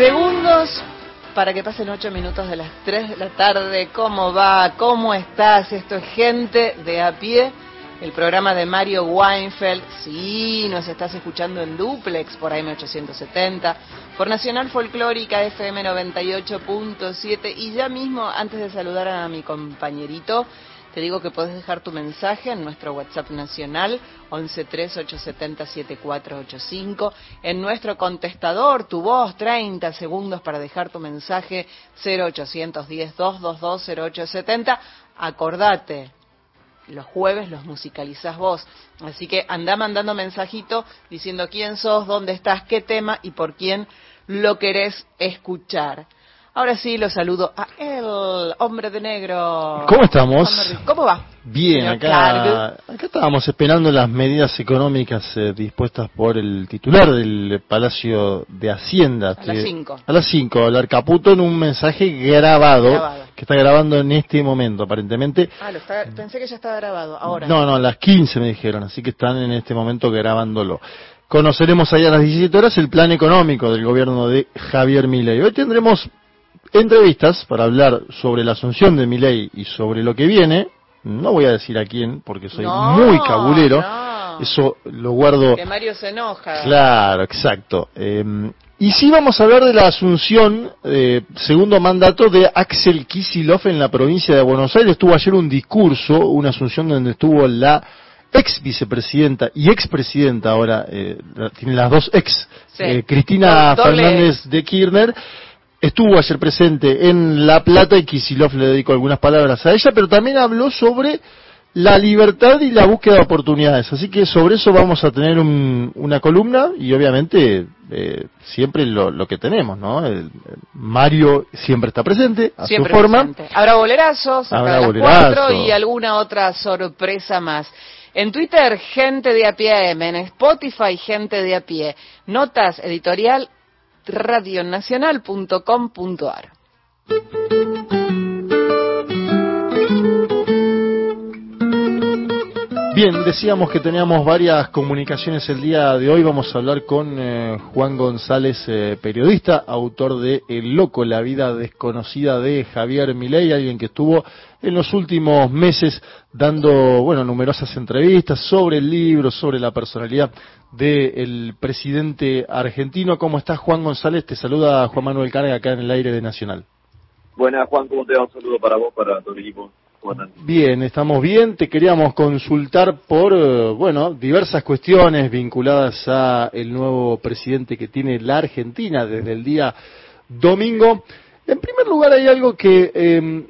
Segundos para que pasen ocho minutos de las 3 de la tarde. ¿Cómo va? ¿Cómo estás? Esto es Gente de a pie, el programa de Mario Weinfeld. Sí, nos estás escuchando en duplex por AM870, por Nacional Folclórica FM 98.7 y ya mismo, antes de saludar a mi compañerito, te digo que puedes dejar tu mensaje en nuestro WhatsApp nacional 1138707485, en nuestro contestador, tu voz, 30 segundos para dejar tu mensaje 0810 222 0870. Acordate, los jueves los musicalizás vos. Así que anda mandando mensajito diciendo quién sos, dónde estás, qué tema y por quién lo querés escuchar. Ahora sí, lo saludo a el hombre de negro. ¿Cómo estamos? ¿Cómo va? Bien, acá, acá estábamos esperando las medidas económicas eh, dispuestas por el titular del Palacio de Hacienda. A las 5. A las 5, hablar Caputo en un mensaje grabado, que está grabando en este momento, aparentemente. Ah, lo está, pensé que ya estaba grabado, ahora. No, no, a las 15 me dijeron, así que están en este momento grabándolo. Conoceremos ahí a las 17 horas el plan económico del gobierno de Javier Milei. Hoy tendremos entrevistas para hablar sobre la asunción de mi ley y sobre lo que viene. No voy a decir a quién porque soy muy cabulero. Eso lo guardo. Que Mario se enoja. Claro, exacto. Eh, y sí vamos a hablar de la asunción, eh, segundo mandato, de Axel Kisilov en la provincia de Buenos Aires. Estuvo ayer un discurso, una asunción donde estuvo la ex vicepresidenta y expresidenta ahora, eh, tiene las dos ex, eh, Cristina Fernández de Kirchner estuvo ayer presente en La Plata y Kisilov le dedicó algunas palabras a ella, pero también habló sobre la libertad y la búsqueda de oportunidades. Así que sobre eso vamos a tener una columna y obviamente eh, siempre lo, que tenemos, ¿no? El, Mario siempre está presente a su forma. Habrá bolerazos, habrá bolerazos y alguna otra sorpresa más. En Twitter, gente de a pie en Spotify, gente de a pie. Notas editorial radionacional.com.ar. Bien, decíamos que teníamos varias comunicaciones el día de hoy. Vamos a hablar con eh, Juan González, eh, periodista, autor de El Loco, la vida desconocida de Javier Milei, alguien que estuvo en los últimos meses dando, bueno, numerosas entrevistas sobre el libro, sobre la personalidad del presidente argentino. ¿Cómo estás, Juan González? Te saluda Juan Manuel Carga acá en el aire de Nacional. Buenas, Juan, ¿cómo te va? Un saludo para vos, para todo el equipo. Bien, estamos bien. Te queríamos consultar por, eh, bueno, diversas cuestiones vinculadas a el nuevo presidente que tiene la Argentina desde el día domingo. En primer lugar, hay algo que em,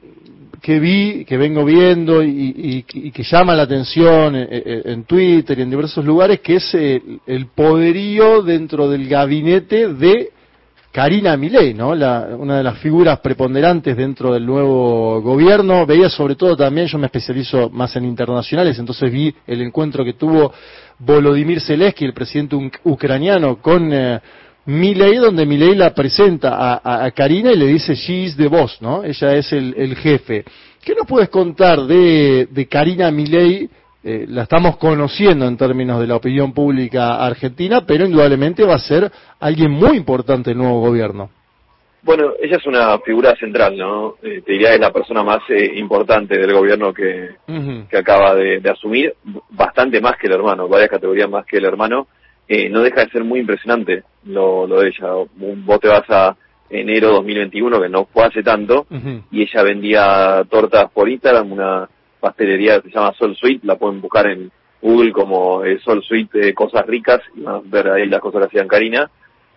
que vi, que vengo viendo y, que llama la atención en, Twitter y en diversos lugares, que es el, poderío dentro del gabinete de Karina Milei, ¿no? una de las figuras preponderantes dentro del nuevo gobierno. Veía sobre todo también, yo me especializo más en internacionales, entonces vi el encuentro que tuvo Volodymyr Zelensky, el presidente ucraniano, con eh, Milei, donde Milei la presenta a, Karina y le dice, she is the boss, ¿no? Ella es el, el jefe. ¿Qué nos puedes contar de, de Karina Milei? Eh, la estamos conociendo en términos de la opinión pública argentina, pero indudablemente va a ser alguien muy importante el nuevo gobierno. Bueno, ella es una figura central, ¿no? Eh, te diría es la persona más eh, importante del gobierno que, que acaba de, de, asumir, bastante más que el hermano, varias categorías más que el hermano, eh, no deja de ser muy impresionante lo, lo de ella. Vos te vas a enero 2021, que no fue hace tanto, y ella vendía tortas por Instagram, una pastelería que se llama Sol Sweet, la pueden buscar en Google como eh, Sol Sweet de Cosas Ricas, y van a ver ahí las cosas que hacían Karina.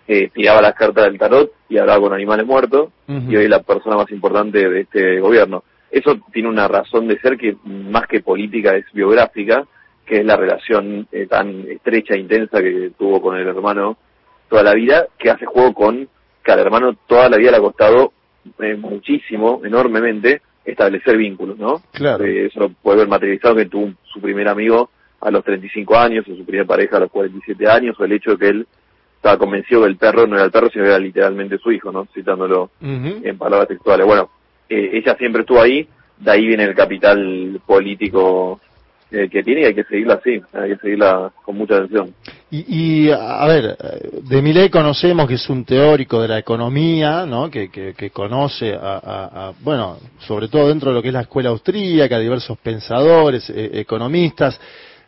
Eh, tiraba las cartas del tarot y hablaba con animales muertos, y hoy es la persona más importante de este gobierno. Eso tiene una razón de ser que más que política es biográfica, que es la relación eh, tan estrecha e intensa que tuvo con el hermano toda la vida, que hace juego con que al hermano toda la vida le ha costado eh, muchísimo, enormemente, establecer vínculos, ¿no? Claro. Eh, eso lo puede ver materializado que tuvo su primer amigo a los 35 años, o su primera pareja a los 47 años, o el hecho de que él estaba convencido que el perro no era el perro, sino que era literalmente su hijo, ¿no? Citándolo en palabras textuales. Bueno, ella siempre estuvo ahí, de ahí viene el capital político que tiene y hay que seguirla así, hay que seguirla con mucha atención. Y, a ver, de Milei conocemos que es un teórico de la economía, ¿no? Que, que, conoce a, bueno, sobre todo dentro de lo que es la escuela austríaca, diversos pensadores, eh, economistas.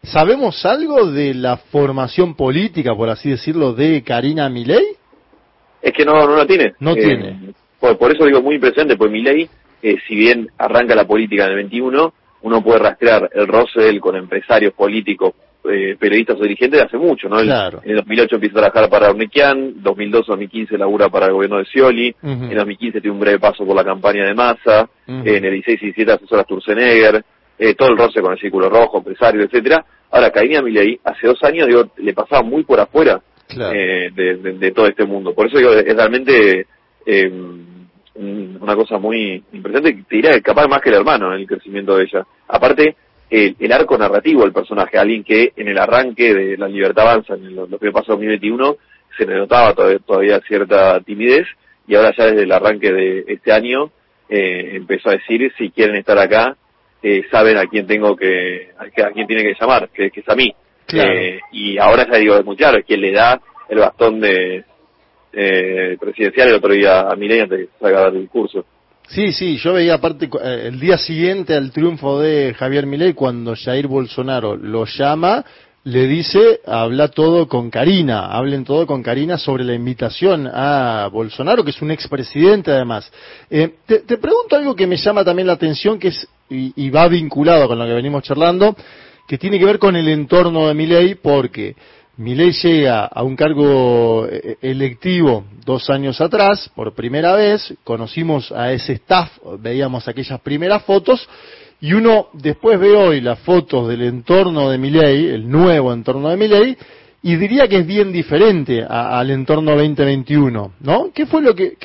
¿Sabemos algo de la formación política, por así decirlo, de Karina Milei? Es que no, no la tiene. No eh, tiene. Por, eso digo muy impresionante, pues Milei, eh, si bien arranca la política en el 21, uno puede rastrear el roce de él con empresarios políticos eh, periodistas o dirigentes de hace mucho, ¿no? Claro. En el 2008 empieza a trabajar para Ornequian, 2002-2015 labura para el gobierno de Scioli, en 2015 tiene un breve paso por la campaña de Massa, en el 16 y 17 asesora Sturzenegger, eh, todo el roce con el Círculo Rojo, empresario, etcétera. Ahora, Karina Milei, hace dos años, digo, le pasaba muy por afuera eh, de, todo este mundo. Por eso digo, es realmente eh, una cosa muy impresionante, te diría capaz más que el hermano en el crecimiento de ella. Aparte, el, arco narrativo del personaje, alguien que en el arranque de La Libertad Avanza, en los que pasó 2021, se le notaba todavía, cierta timidez y ahora ya desde el arranque de este año eh, empezó a decir si quieren estar acá, eh, saben a quién tengo que, a, quién tiene que llamar, que, es a mí. Eh, y ahora ya digo, es muy claro, es quien le da el bastón de presidencial el otro día a Mireia antes de que salga el discurso. Sí, sí, yo veía aparte eh, el día siguiente al triunfo de Javier Milei cuando Jair Bolsonaro lo llama, le dice, habla todo con Karina, hablen todo con Karina sobre la invitación a Bolsonaro, que es un expresidente además. Eh, te, pregunto algo que me llama también la atención, que es, y, va vinculado con lo que venimos charlando, que tiene que ver con el entorno de Milei, porque Milei llega a un cargo eh, electivo dos años atrás, por primera vez, conocimos a ese staff, veíamos aquellas primeras fotos, y uno después ve hoy las fotos del entorno de Milei, el nuevo entorno de Milei, y diría que es bien diferente al entorno 2021, ¿no? ¿Qué fue lo que,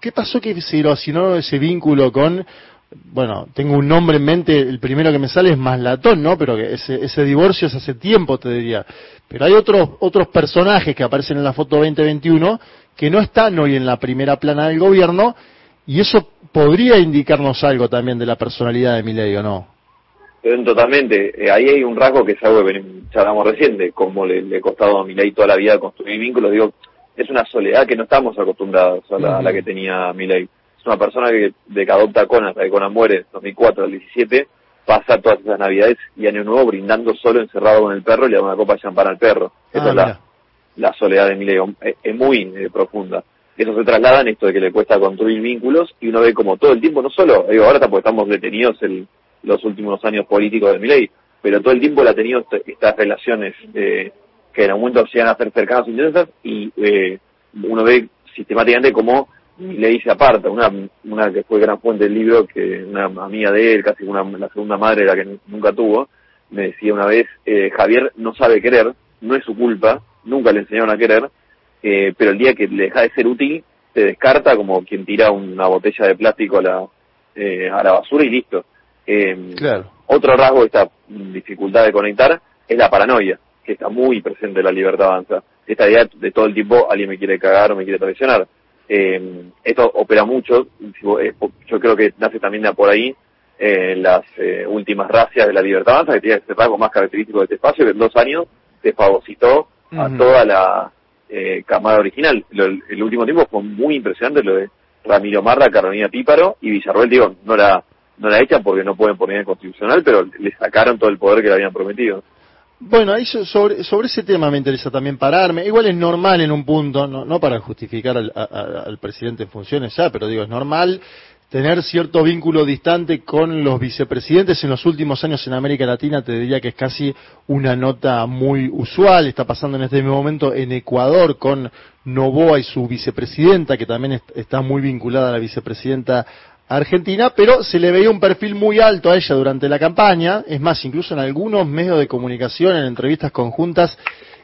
qué pasó que se erosionó ese vínculo con bueno, tengo un nombre en mente, el primero que me sale es Maslatón, ¿no? Pero ese, ese divorcio es hace tiempo, te diría. Pero hay otros, otros personajes que aparecen en la foto 2021 que no están hoy en la primera plana del gobierno y eso podría indicarnos algo también de la personalidad de Milei, ¿o no? Totalmente. Eh, ahí hay un rasgo que es algo que charlamos recién, de cómo le, le ha costado a Milei toda la vida construir vínculos. Digo, es una soledad que no estamos acostumbrados a la, a la que tenía Milei una persona que de que adopta a Conan, hasta que Conan muere en 2004 al 17, pasa todas esas navidades y año nuevo brindando solo encerrado con el perro y le da una copa de champán al perro. Esa ah, es la, la, soledad de Mileo, es, muy eh, profunda. Eso se traslada en esto de que le cuesta construir vínculos y uno ve como todo el tiempo, no solo, digo, ahora porque estamos detenidos en los últimos años políticos de Milei, pero todo el tiempo él ha tenido estas relaciones eh, que en algún momento llegan a ser cercanas e intensas y eh, uno ve sistemáticamente como le dice aparta, una, una que fue gran fuente del libro, que una amiga de él, casi una, la segunda madre, la que nunca tuvo, me decía una vez, eh, Javier no sabe querer, no es su culpa, nunca le enseñaron a querer, eh, pero el día que le deja de ser útil, se descarta como quien tira una botella de plástico a la, eh, a la basura y listo. Em, claro. Otro rasgo de esta dificultad de conectar es la paranoia, que está muy presente en la libertad avanza. Esta idea de todo el tiempo alguien me quiere cagar o me quiere traicionar eh, esto opera mucho, eh, yo creo que nace también de por ahí eh, las eh, últimas racias de la libertad avanza, que tiene este rasgo más característico de este espacio, que en dos años se fagocitó a toda la eh, camada original. el último tiempo fue muy impresionante lo de Ramiro Marra, Carolina Píparo y Villarroel, digo, no la, no la echan porque no pueden poner en constitucional, pero le sacaron todo el poder que le habían prometido. Bueno, ahí sobre, sobre ese tema me interesa también pararme. Igual es normal en un punto, no, no para justificar al, presidente en funciones ya, pero digo, es normal tener cierto vínculo distante con los vicepresidentes en los últimos años en América Latina, te diría que es casi una nota muy usual. Está pasando en este mismo momento en Ecuador con Novoa y su vicepresidenta, que también está muy vinculada a la vicepresidenta Argentina, pero se le veía un perfil muy alto a ella durante la campaña, es más, incluso en algunos medios de comunicación, en entrevistas conjuntas,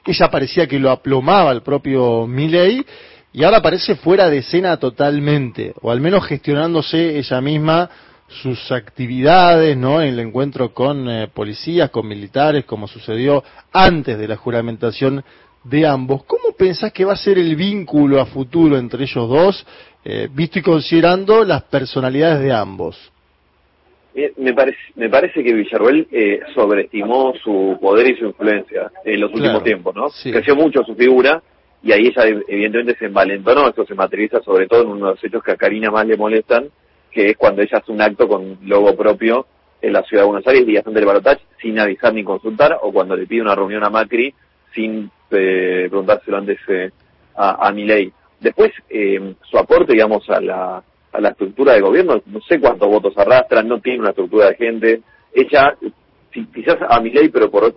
ella parecía que lo aplomaba el propio Milley, y ahora parece fuera de escena totalmente, o al menos gestionándose ella misma sus actividades, ¿no? En el encuentro con eh, policías, con militares, como sucedió antes de la juramentación de ambos. ¿Cómo pensás que va a ser el vínculo a futuro entre ellos dos? Eh, visto y considerando las personalidades de ambos. Me parece, me parece que Villarroel eh, sobreestimó su poder y su influencia en los últimos tiempos, ¿no? Creció mucho su figura y ahí ella evidentemente se envalentonó, esto se materializa sobre todo en uno de los hechos que a Karina más le molestan, que es cuando ella hace un acto con logo propio en la ciudad de Buenos Aires, días antes del balotaje, sin avisar ni consultar, o cuando le pide una reunión a Macri sin eh, preguntárselo antes eh, a, a Milei. Después, eh, su aporte, digamos, a la, a la estructura de gobierno, no sé cuántos votos arrastra, no tiene una estructura de gente. Ella, quizás a Milei, pero por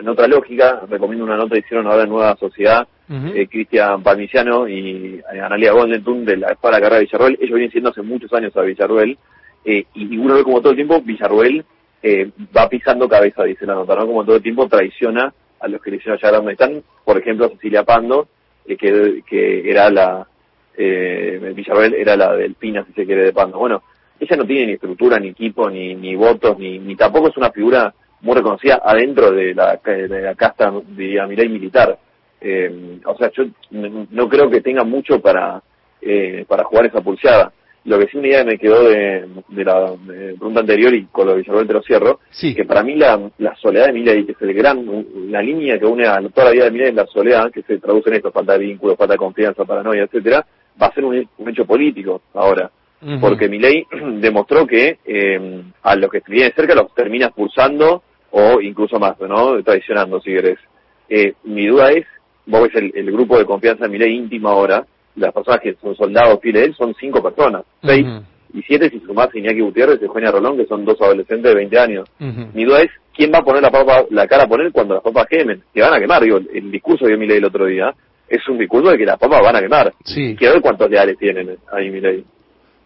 en otra lógica, recomiendo una nota que hicieron ahora en Nueva Sociedad, eh, Cristian Palmiciano y Analia Goldentun de la Espada Carrera de Villarroel. Ellos vienen siendo hace muchos años a Villarroel, eh, y, uno ve como todo el tiempo Villarroel eh, va pisando cabeza, dice la nota, ¿no? Como todo el tiempo traiciona a los que le hicieron llegar a donde están, por ejemplo, Cecilia Pando, que, era la, eh, Villarreal era la del Pina, si se quiere, de Pando. Bueno, ella no tiene ni estructura, ni equipo, ni, ni votos, ni, ni tampoco es una figura muy reconocida adentro de la, de la casta, de Milei militar. Eh, o sea, yo no creo que tenga mucho para, eh, para jugar esa pulseada. Lo que sí una idea me quedó de, de la pregunta anterior y con lo de Villarreal te lo cierro, sí. que para mí la, la soledad de Milei, que es el gran, la línea que une a toda la vida de Milei es la soledad, que se traduce en esto, falta de vínculo, falta de confianza, paranoia, etcétera, va a ser un, hecho político ahora. Porque Milei demostró que eh, a los que vienen cerca los termina expulsando o incluso más, ¿no? Traicionando, si querés. Eh, mi duda es, vos ves el, el grupo de confianza de Milei íntimo ahora, las personas que son soldados fieles de él son cinco personas, seis y siete si sumás a Iñaki Gutiérrez y Eugenia Rolón, que son dos adolescentes de 20 años. Mi duda es, ¿quién va a poner la, papa, la cara a poner cuando las papas quemen? Que van a quemar, digo, el, discurso de Milei el otro día es un discurso de que las papas van a quemar. Sí. Quiero ver cuántos leales tienen ahí, Milei.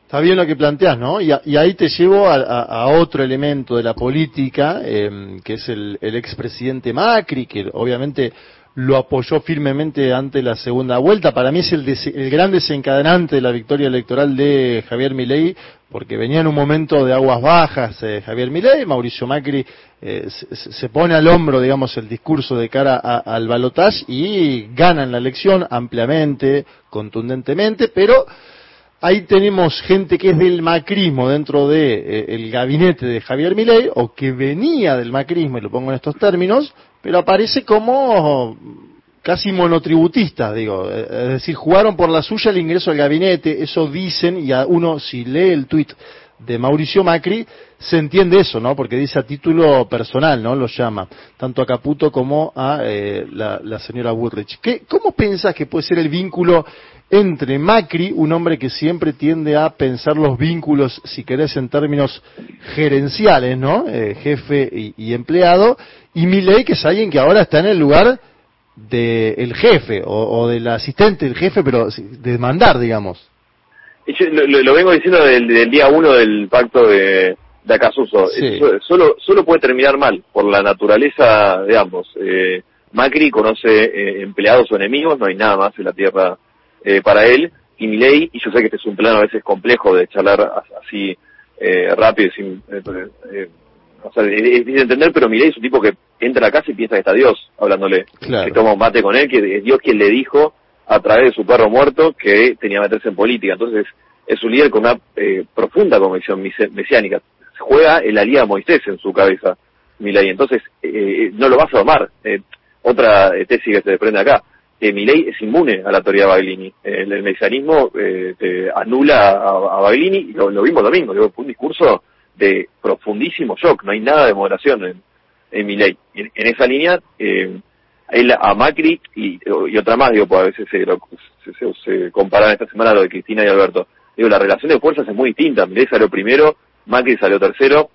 Está bien lo que planteas, ¿no? Y, ahí te llevo a, otro elemento de la política, eh, que es el, el expresidente Macri, que obviamente lo apoyó firmemente ante la segunda vuelta. Para mí es el, el, gran desencadenante de la victoria electoral de Javier Milei, porque venía en un momento de aguas bajas eh, Javier Milei, Mauricio Macri eh, se, pone al hombro, digamos, el discurso de cara al balotaje y ganan la elección ampliamente, contundentemente, pero ahí tenemos gente que es del macrismo dentro del de, eh, gabinete de Javier Milei, o que venía del macrismo, y lo pongo en estos términos, pero aparece como casi monotributista, digo, es decir, jugaron por la suya el ingreso al gabinete, eso dicen, y a uno si lee el tuit de Mauricio Macri, se entiende eso, ¿no? Porque dice a título personal, ¿no? Lo llama, tanto a Caputo como a eh, la, señora Woodrich. ¿Qué, ¿Cómo piensas que puede ser el vínculo entre Macri, un hombre que siempre tiende a pensar los vínculos, si querés, en términos gerenciales, ¿no? Eh, jefe y, empleado, y Milei, que es alguien que ahora está en el lugar del jefe o, del asistente del jefe, pero de mandar, digamos. Lo, vengo diciendo del, día uno del pacto de, de Acasuso. Solo, solo puede terminar mal por la naturaleza de ambos. Eh, Macri conoce eh, empleados o enemigos, no hay nada más en la tierra eh, para él. Y Milei, y yo sé que este es un plano a veces complejo de charlar así rápido, sin, o sea, es difícil de entender, pero Milei es un tipo que entra a casa y piensa que está Dios hablándole, que toma un mate con él, que es Dios quien le dijo a través de su perro muerto que tenía que meterse en política. Entonces, es un líder con una eh, profunda convicción mesiánica. Juega el la Liga Moisés en su cabeza, Milei. Entonces, eh, no lo vas a tomar. Eh, otra tesis que se desprende acá. Eh, Milei es inmune a la teoría de Baglini. El, el mesianismo te anula a, a Baglini, y lo, vimos domingo. Digo, fue un discurso de profundísimo shock. No hay nada de moderación en, en Milei. En, en esa línea, eh, él a Macri y, otra más, digo, pues a veces se, se, se, comparan esta semana lo de Cristina y Alberto. Digo, la relación de fuerzas es muy distinta. Milei salió primero, Macri salió tercero.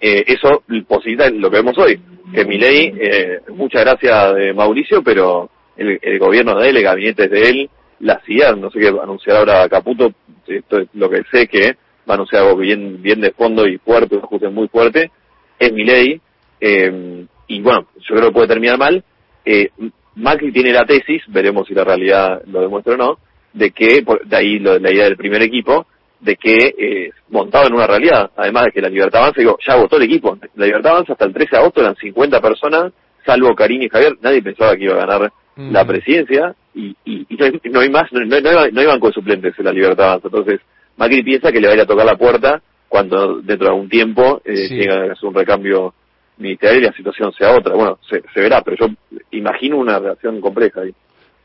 Eh, eso posibilita lo que vemos hoy, que Milei, eh, muchas gracias de Mauricio, pero el, gobierno de él, el gabinete de él, la CIA, no sé qué anunciar ahora Caputo, esto es lo que sé que va a anunciar algo bien, bien de fondo y fuerte, un ajuste muy fuerte, es Milei, eh, y bueno, yo creo que puede terminar mal. Eh, Macri tiene la tesis, veremos si la realidad lo demuestra o no, de que, de ahí la idea del primer equipo, de que eh, montado en una realidad, además de que la Libertad Avanza, digo, ya votó el equipo, la Libertad Avanza hasta el 13 de agosto eran 50 personas, salvo Karim y Javier, nadie pensaba que iba a ganar la presidencia, y, y, no, hay, más, no, no, hay, no, hay, banco de suplentes en la Libertad Avanza, entonces Macri piensa que le va a ir a tocar la puerta cuando dentro de algún tiempo eh, sí. que hacer un recambio ministerial y la situación sea otra. Bueno, se, se verá, pero yo imagino una relación compleja ahí.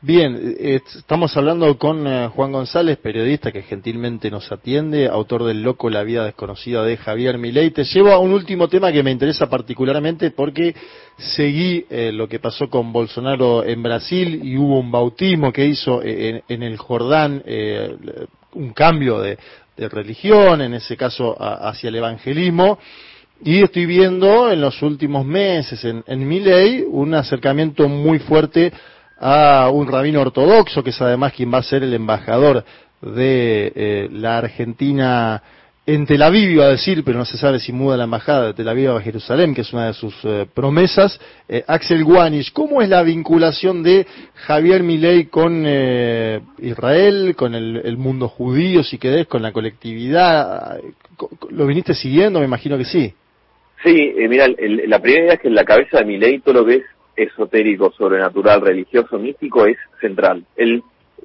Bien, eh, estamos hablando con eh, Juan González, periodista que gentilmente nos atiende, autor del Loco, la vida desconocida de Javier Milei. Te llevo a un último tema que me interesa particularmente porque seguí eh, lo que pasó con Bolsonaro en Brasil y hubo un bautismo que hizo en, en el Jordán, un cambio de, de, religión, en ese caso a, hacia el evangelismo. Y estoy viendo en los últimos meses en, en un acercamiento muy fuerte a un rabino ortodoxo, que es además quien va a ser el embajador de eh, la Argentina en Tel Aviv, iba a decir, pero no se sabe si muda la embajada de Tel Aviv a Jerusalén, que es una de sus eh, promesas. Eh, Axel Guanish, ¿cómo es la vinculación de Javier Milei con eh, Israel, con el, el, mundo judío, si querés, con la colectividad? ¿Lo viniste siguiendo? Me imagino que sí. Sí, mira, el, la primera idea es que en la cabeza de Milei todo lo que es esotérico, sobrenatural, religioso, místico es central. Él,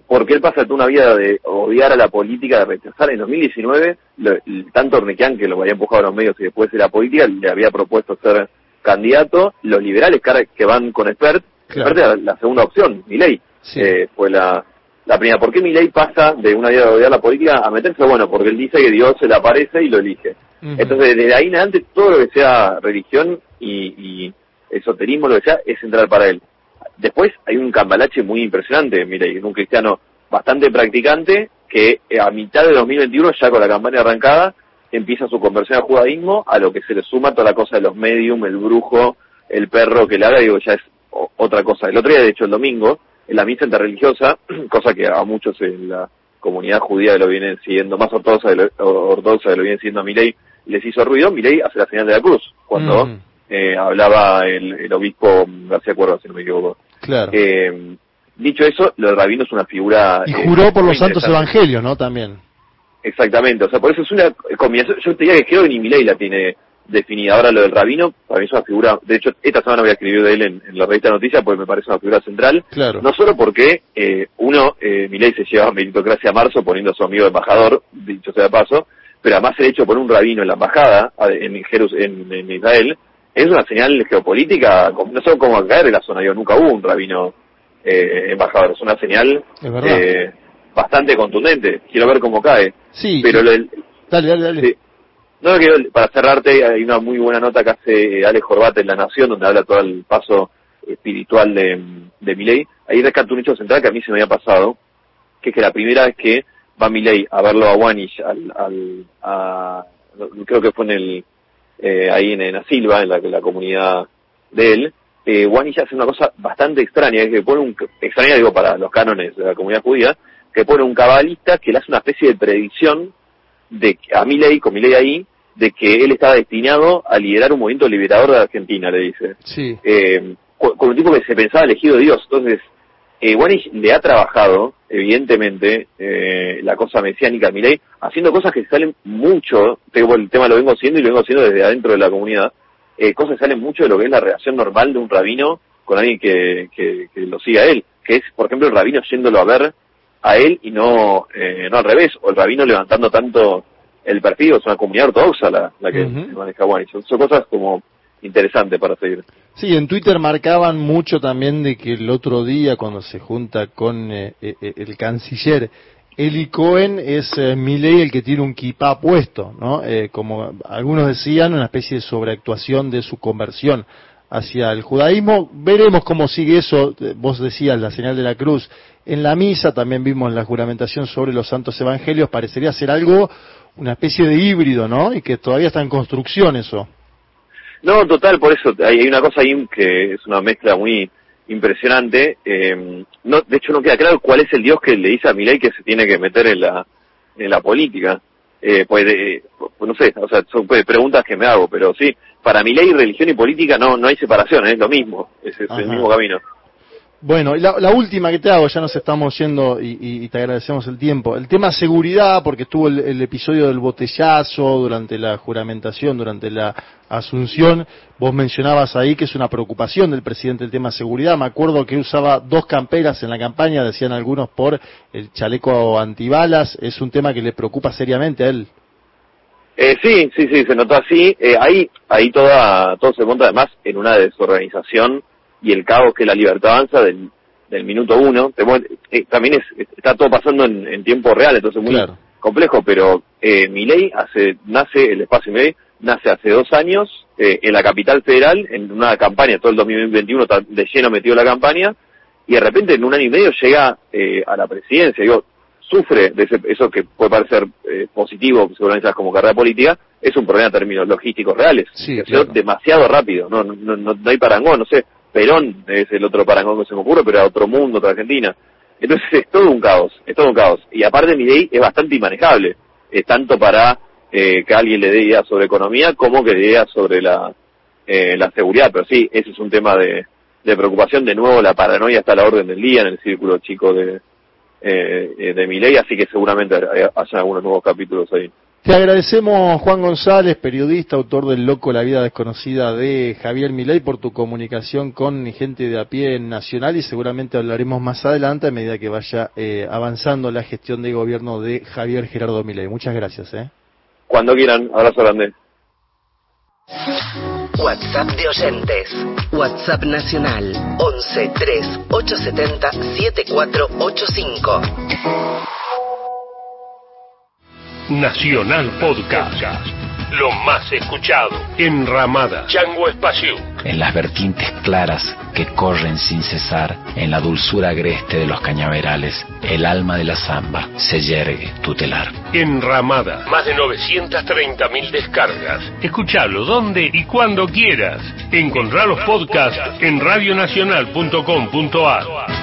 porque él pasa toda una vida de odiar a la política, de rechazar. En 2019, lo, tanto Ornequian, que lo había empujado a los medios y después de la política, le había propuesto ser candidato. Los liberales que van con Expert, claro. la, la, segunda opción, Milei, sí. eh, fue la, la primera. ¿Por qué Milei pasa de una vida de odiar la política a meterse? Bueno, porque él dice que Dios se le aparece y lo elige. Uh -huh. Entonces, desde ahí en adelante, todo lo que sea religión y, y esoterismo, lo que sea, es central para él. Después hay un cambalache muy impresionante, mire, un cristiano bastante practicante que eh, a mitad de 2021, ya con la campaña arrancada, empieza su conversión al judaísmo, a lo que se le suma toda la cosa de los medium, el brujo, el perro que le haga, digo, ya es otra cosa. El otro día, de hecho, el domingo, en la misa interreligiosa, cosa que a muchos en la comunidad judía lo vienen siguiendo, más ortodoxa de lo, ortodoxa de lo vienen siguiendo a Milei, les hizo ruido, Milei hace la señal de la cruz, cuando... Mm eh, hablaba el, el, obispo García Cuerva, si no me equivoco. Claro. Eh, dicho eso, lo de Rabino es una figura... Y juró eh, por los santos evangelios, ¿no? También. Exactamente, o sea, por eso es una combinación, yo te diría que creo que ni Milei la tiene definida. Ahora lo del Rabino, para mí es una figura, de hecho, esta semana voy a escribir de él en, en la revista Noticias porque me parece una figura central. Claro. No solo porque, eh, uno, eh, Milei se lleva meritocracia a marzo poniendo a su amigo embajador, dicho sea de paso, pero además el hecho de poner un rabino en la embajada, en, Jerus, en, en Israel, es una señal geopolítica, no sé cómo caer en la zona, yo nunca hubo un rabino eh, embajador, es una señal eh, bastante contundente, quiero ver cómo cae. Sí, pero sí. El, dale, dale, dale. Sí. No, que para cerrarte, hay una muy buena nota que hace Ale Jorbate en La Nación, donde habla todo el paso espiritual de, de Milei. Ahí rescata un hecho central que a mí se me había pasado, que es que la primera vez que va Milei a verlo a Wanish, al, al, a, creo que fue en el eh, ahí en, en Asilva, en la, en la comunidad de él, eh, Wanish hace una cosa bastante extraña, es que pone un, extraña digo para los cánones de la comunidad judía, que pone un cabalista que le hace una especie de predicción de a Milei, con Milei ahí, de que él estaba destinado a liderar un movimiento liberador de Argentina, le dice. Sí. Eh, con, un tipo que se pensaba elegido Dios. Entonces, eh, le ha trabajado, evidentemente, eh, la cosa mesiánica a Milei, haciendo cosas que salen mucho, tengo el tema lo vengo haciendo y lo vengo haciendo desde adentro de la comunidad, eh, cosas que salen mucho de lo que es la relación normal de un rabino con alguien que, que, que lo siga a él, que es, por ejemplo, el rabino yéndolo a ver a él y no, eh, no al revés, o el rabino levantando tanto el perfil, es una comunidad ortodoxa la, la que uh -huh. maneja Wanish. Son, son cosas como interesante para seguir. Sí, en Twitter marcaban mucho también de que el otro día cuando se junta con eh, eh, el canciller Eli Cohen es eh, el que tiene un kipá puesto, ¿no? Eh, como algunos decían, una especie de sobreactuación de su conversión hacia el judaísmo. Veremos cómo sigue eso. Vos decías la señal de la cruz. En la misa también vimos la juramentación sobre los santos evangelios. Parecería ser algo, una especie de híbrido, ¿no? Y que todavía está en construcción eso. No, total, por eso hay, una cosa ahí que es una mezcla muy impresionante. Eh, no, de hecho, no queda claro cuál es el Dios que le dice a Milei que se tiene que meter en la en la política. Eh, pues, eh, pues no sé, o sea, son pues, preguntas que me hago, pero sí, para Milei religión y política no no hay separación, es lo mismo, es, es el mismo camino. Bueno, la, la, última que te hago, ya nos estamos yendo y, y, te agradecemos el tiempo. El tema seguridad, porque estuvo el, el, episodio del botellazo durante la juramentación, durante la asunción. Vos mencionabas ahí que es una preocupación del presidente el tema seguridad. Me acuerdo que usaba dos camperas en la campaña, decían algunos por el chaleco antibalas. Es un tema que le preocupa seriamente a él. Eh, sí, sí, sí, se notó así. Eh, ahí, ahí toda, todo se monta además en una desorganización y el caos que la libertad avanza del, del minuto uno. Eh, también es, está todo pasando en, tiempo real, entonces muy complejo, pero eh, mi ley hace, nace, el espacio mi ley, nace hace dos años eh, en la capital federal, en una campaña, todo el 2021 de lleno metido la campaña, y de repente en un año y medio llega eh, a la presidencia. Digo, sufre de eso que puede parecer eh, positivo, seguramente como carrera política, es un problema de términos logísticos reales. Sí, demasiado rápido, no, no, no, no hay parangón, no sé, Perón es el otro parangón que se me ocurre, pero a otro mundo, otra Argentina. Entonces es todo un caos, es todo un caos. Y aparte mi ley es bastante inmanejable, es tanto para eh, que alguien le dé idea sobre economía como que le dé idea sobre la, eh, la seguridad. Pero sí, ese es un tema de, de preocupación. De nuevo, la paranoia está a la orden del día en el círculo chico de, eh, de mi ley, así que seguramente haya algunos nuevos capítulos ahí. Te agradecemos, Juan González, periodista, autor del Loco, la vida desconocida de Javier Milei, por tu comunicación con gente de a pie nacional y seguramente hablaremos más adelante a medida que vaya eh, avanzando la gestión de gobierno de Javier Gerardo Milei. Muchas gracias. ¿eh? Cuando quieran, abrazo grande. WhatsApp de oyentes. WhatsApp nacional 11 3 870 7485. Nacional Podcast. Lo más escuchado en Ramada, Chango Espacio. En las vertientes claras que corren sin cesar, en la dulzura agreste de los cañaverales, el alma de la zamba se yergue tutelar. En Ramada, más de 930 mil descargas. Escuchalo donde y cuando quieras. Encontrá los podcasts en radionacional.com.ar.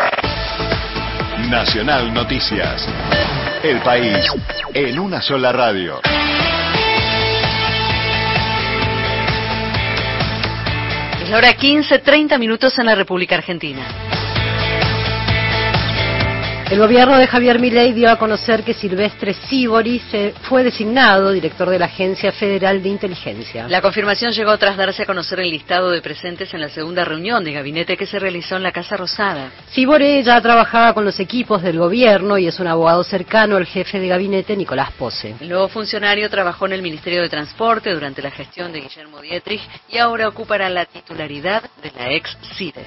Nacional Noticias. El país en una sola radio. Es la hora 15, 30 minutos en la República Argentina. El gobierno de Javier Milei dio a conocer que Silvestre Sibori fue designado director de la Agencia Federal de Inteligencia. La confirmación llegó tras darse a conocer el listado de presentes en la segunda reunión de gabinete que se realizó en la Casa Rosada. Sibori ya trabajaba con los equipos del gobierno y es un abogado cercano al jefe de gabinete Nicolás Pose. El nuevo funcionario trabajó en el Ministerio de Transporte durante la gestión de Guillermo Dietrich y ahora ocupará la titularidad de la ex CIDE.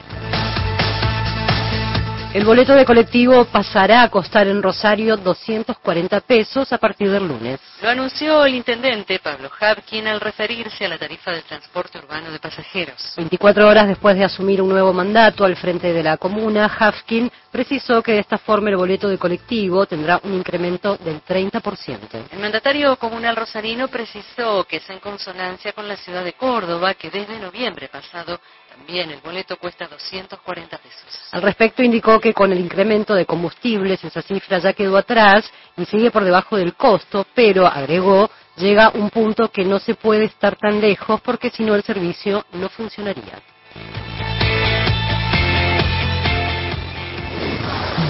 El boleto de colectivo pasará a costar en Rosario 240 pesos a partir del lunes. Lo anunció el intendente Pablo Habkin al referirse a la tarifa del transporte urbano de pasajeros. 24 horas después de asumir un nuevo mandato al frente de la comuna, Habkin precisó que de esta forma el boleto de colectivo tendrá un incremento del 30%. El mandatario comunal rosarino precisó que es en consonancia con la ciudad de Córdoba, que desde noviembre pasado también el boleto cuesta 240 pesos. Al respecto indicó que con el incremento de combustibles esa cifra ya quedó atrás y sigue por debajo del costo, pero agregó llega un punto que no se puede estar tan lejos porque si no el servicio no funcionaría.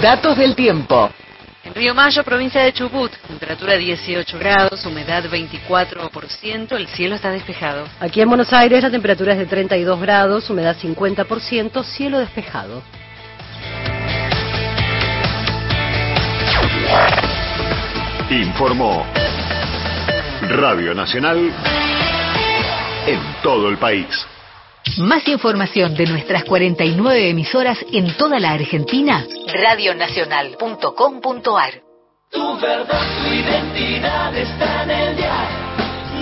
Datos del tiempo. Río Mayo, provincia de Chubut, temperatura 18 grados, humedad 24%, el cielo está despejado. Aquí en Buenos Aires la temperatura es de 32 grados, humedad 50%, cielo despejado. Informó Radio Nacional en todo el país. Más información de nuestras 49 emisoras en toda la Argentina, radionacional.com.ar. Tu verdad, tu identidad está en el día.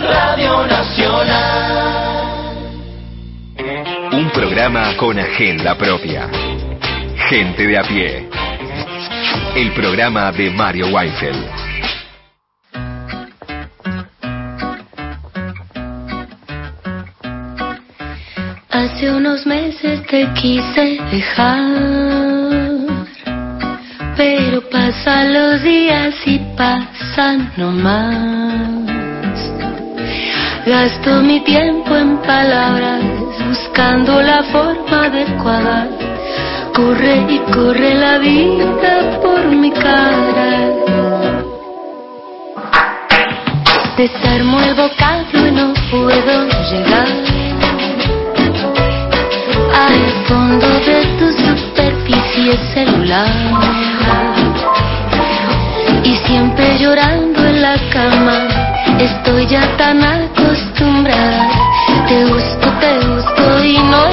Radio Nacional. Un programa con agenda propia. Gente de a pie. El programa de Mario Weinfeld. Hace unos meses te quise dejar, pero pasan los días y pasan nomás. Gasto mi tiempo en palabras, buscando la forma adecuada. Corre y corre la vida por mi cara. Desarmo el vocablo y no puedo llegar al fondo de tu superficie celular. Y siempre llorando en la cama, estoy ya tan acostumbrada. Te busco, te busco y no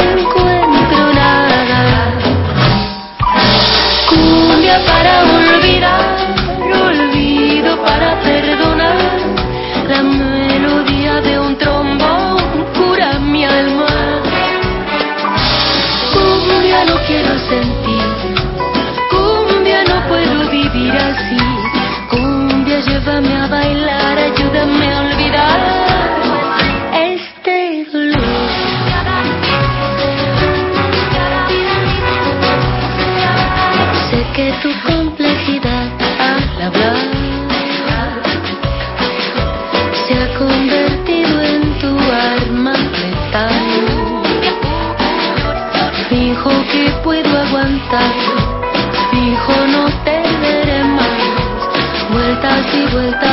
Vueltas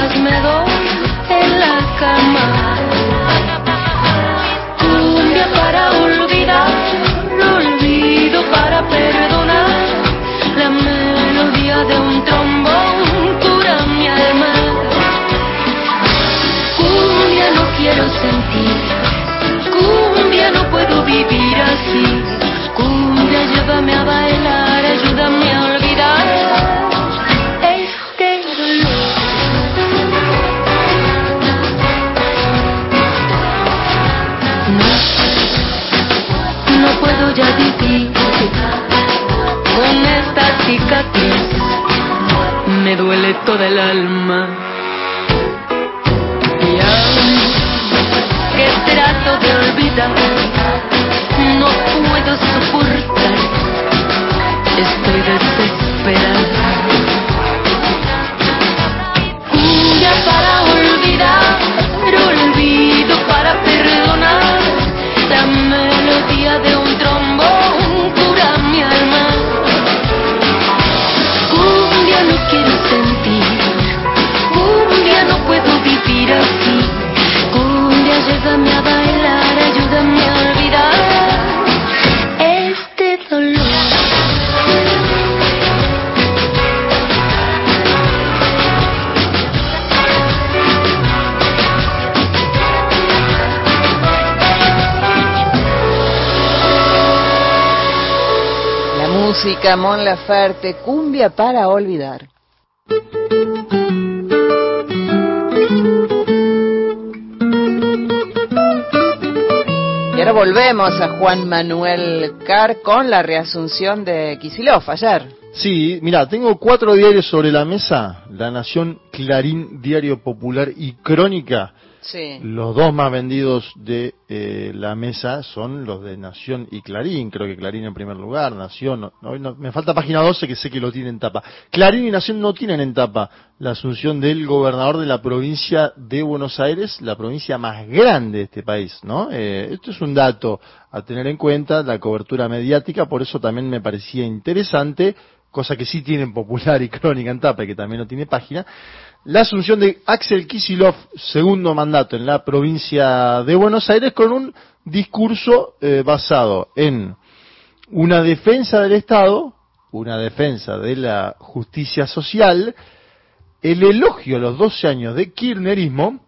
duele toda el alma. Y aunque trato de olvidar, no puedo soportar. Estoy desesperada. Música, Mon Laferte, cumbia para olvidar. Y ahora volvemos a Juan Manuel Carr con la reasunción de Kisilov ayer. Sí, mira, tengo cuatro diarios sobre la mesa. La Nación, Clarín, Diario Popular y Crónica. Sí. Los dos más vendidos de eh, la mesa son los de Nación y Clarín. Creo que Clarín en primer lugar, Nación. no- me falta página 12 que sé que lo tiene en tapa. Clarín y Nación no tienen en tapa la asunción del gobernador de la provincia de Buenos Aires, la provincia más grande de este país, ¿no? Eh, esto es un dato a tener en cuenta, la cobertura mediática, por eso también me parecía interesante, cosa que sí tienen Popular y Crónica en tapa y que también no tiene página, la asunción de Axel Kisilov, segundo mandato en la provincia de Buenos Aires, con un discurso eh, basado en una defensa del Estado, una defensa de la justicia social, el elogio a los 12 años de kirchnerismo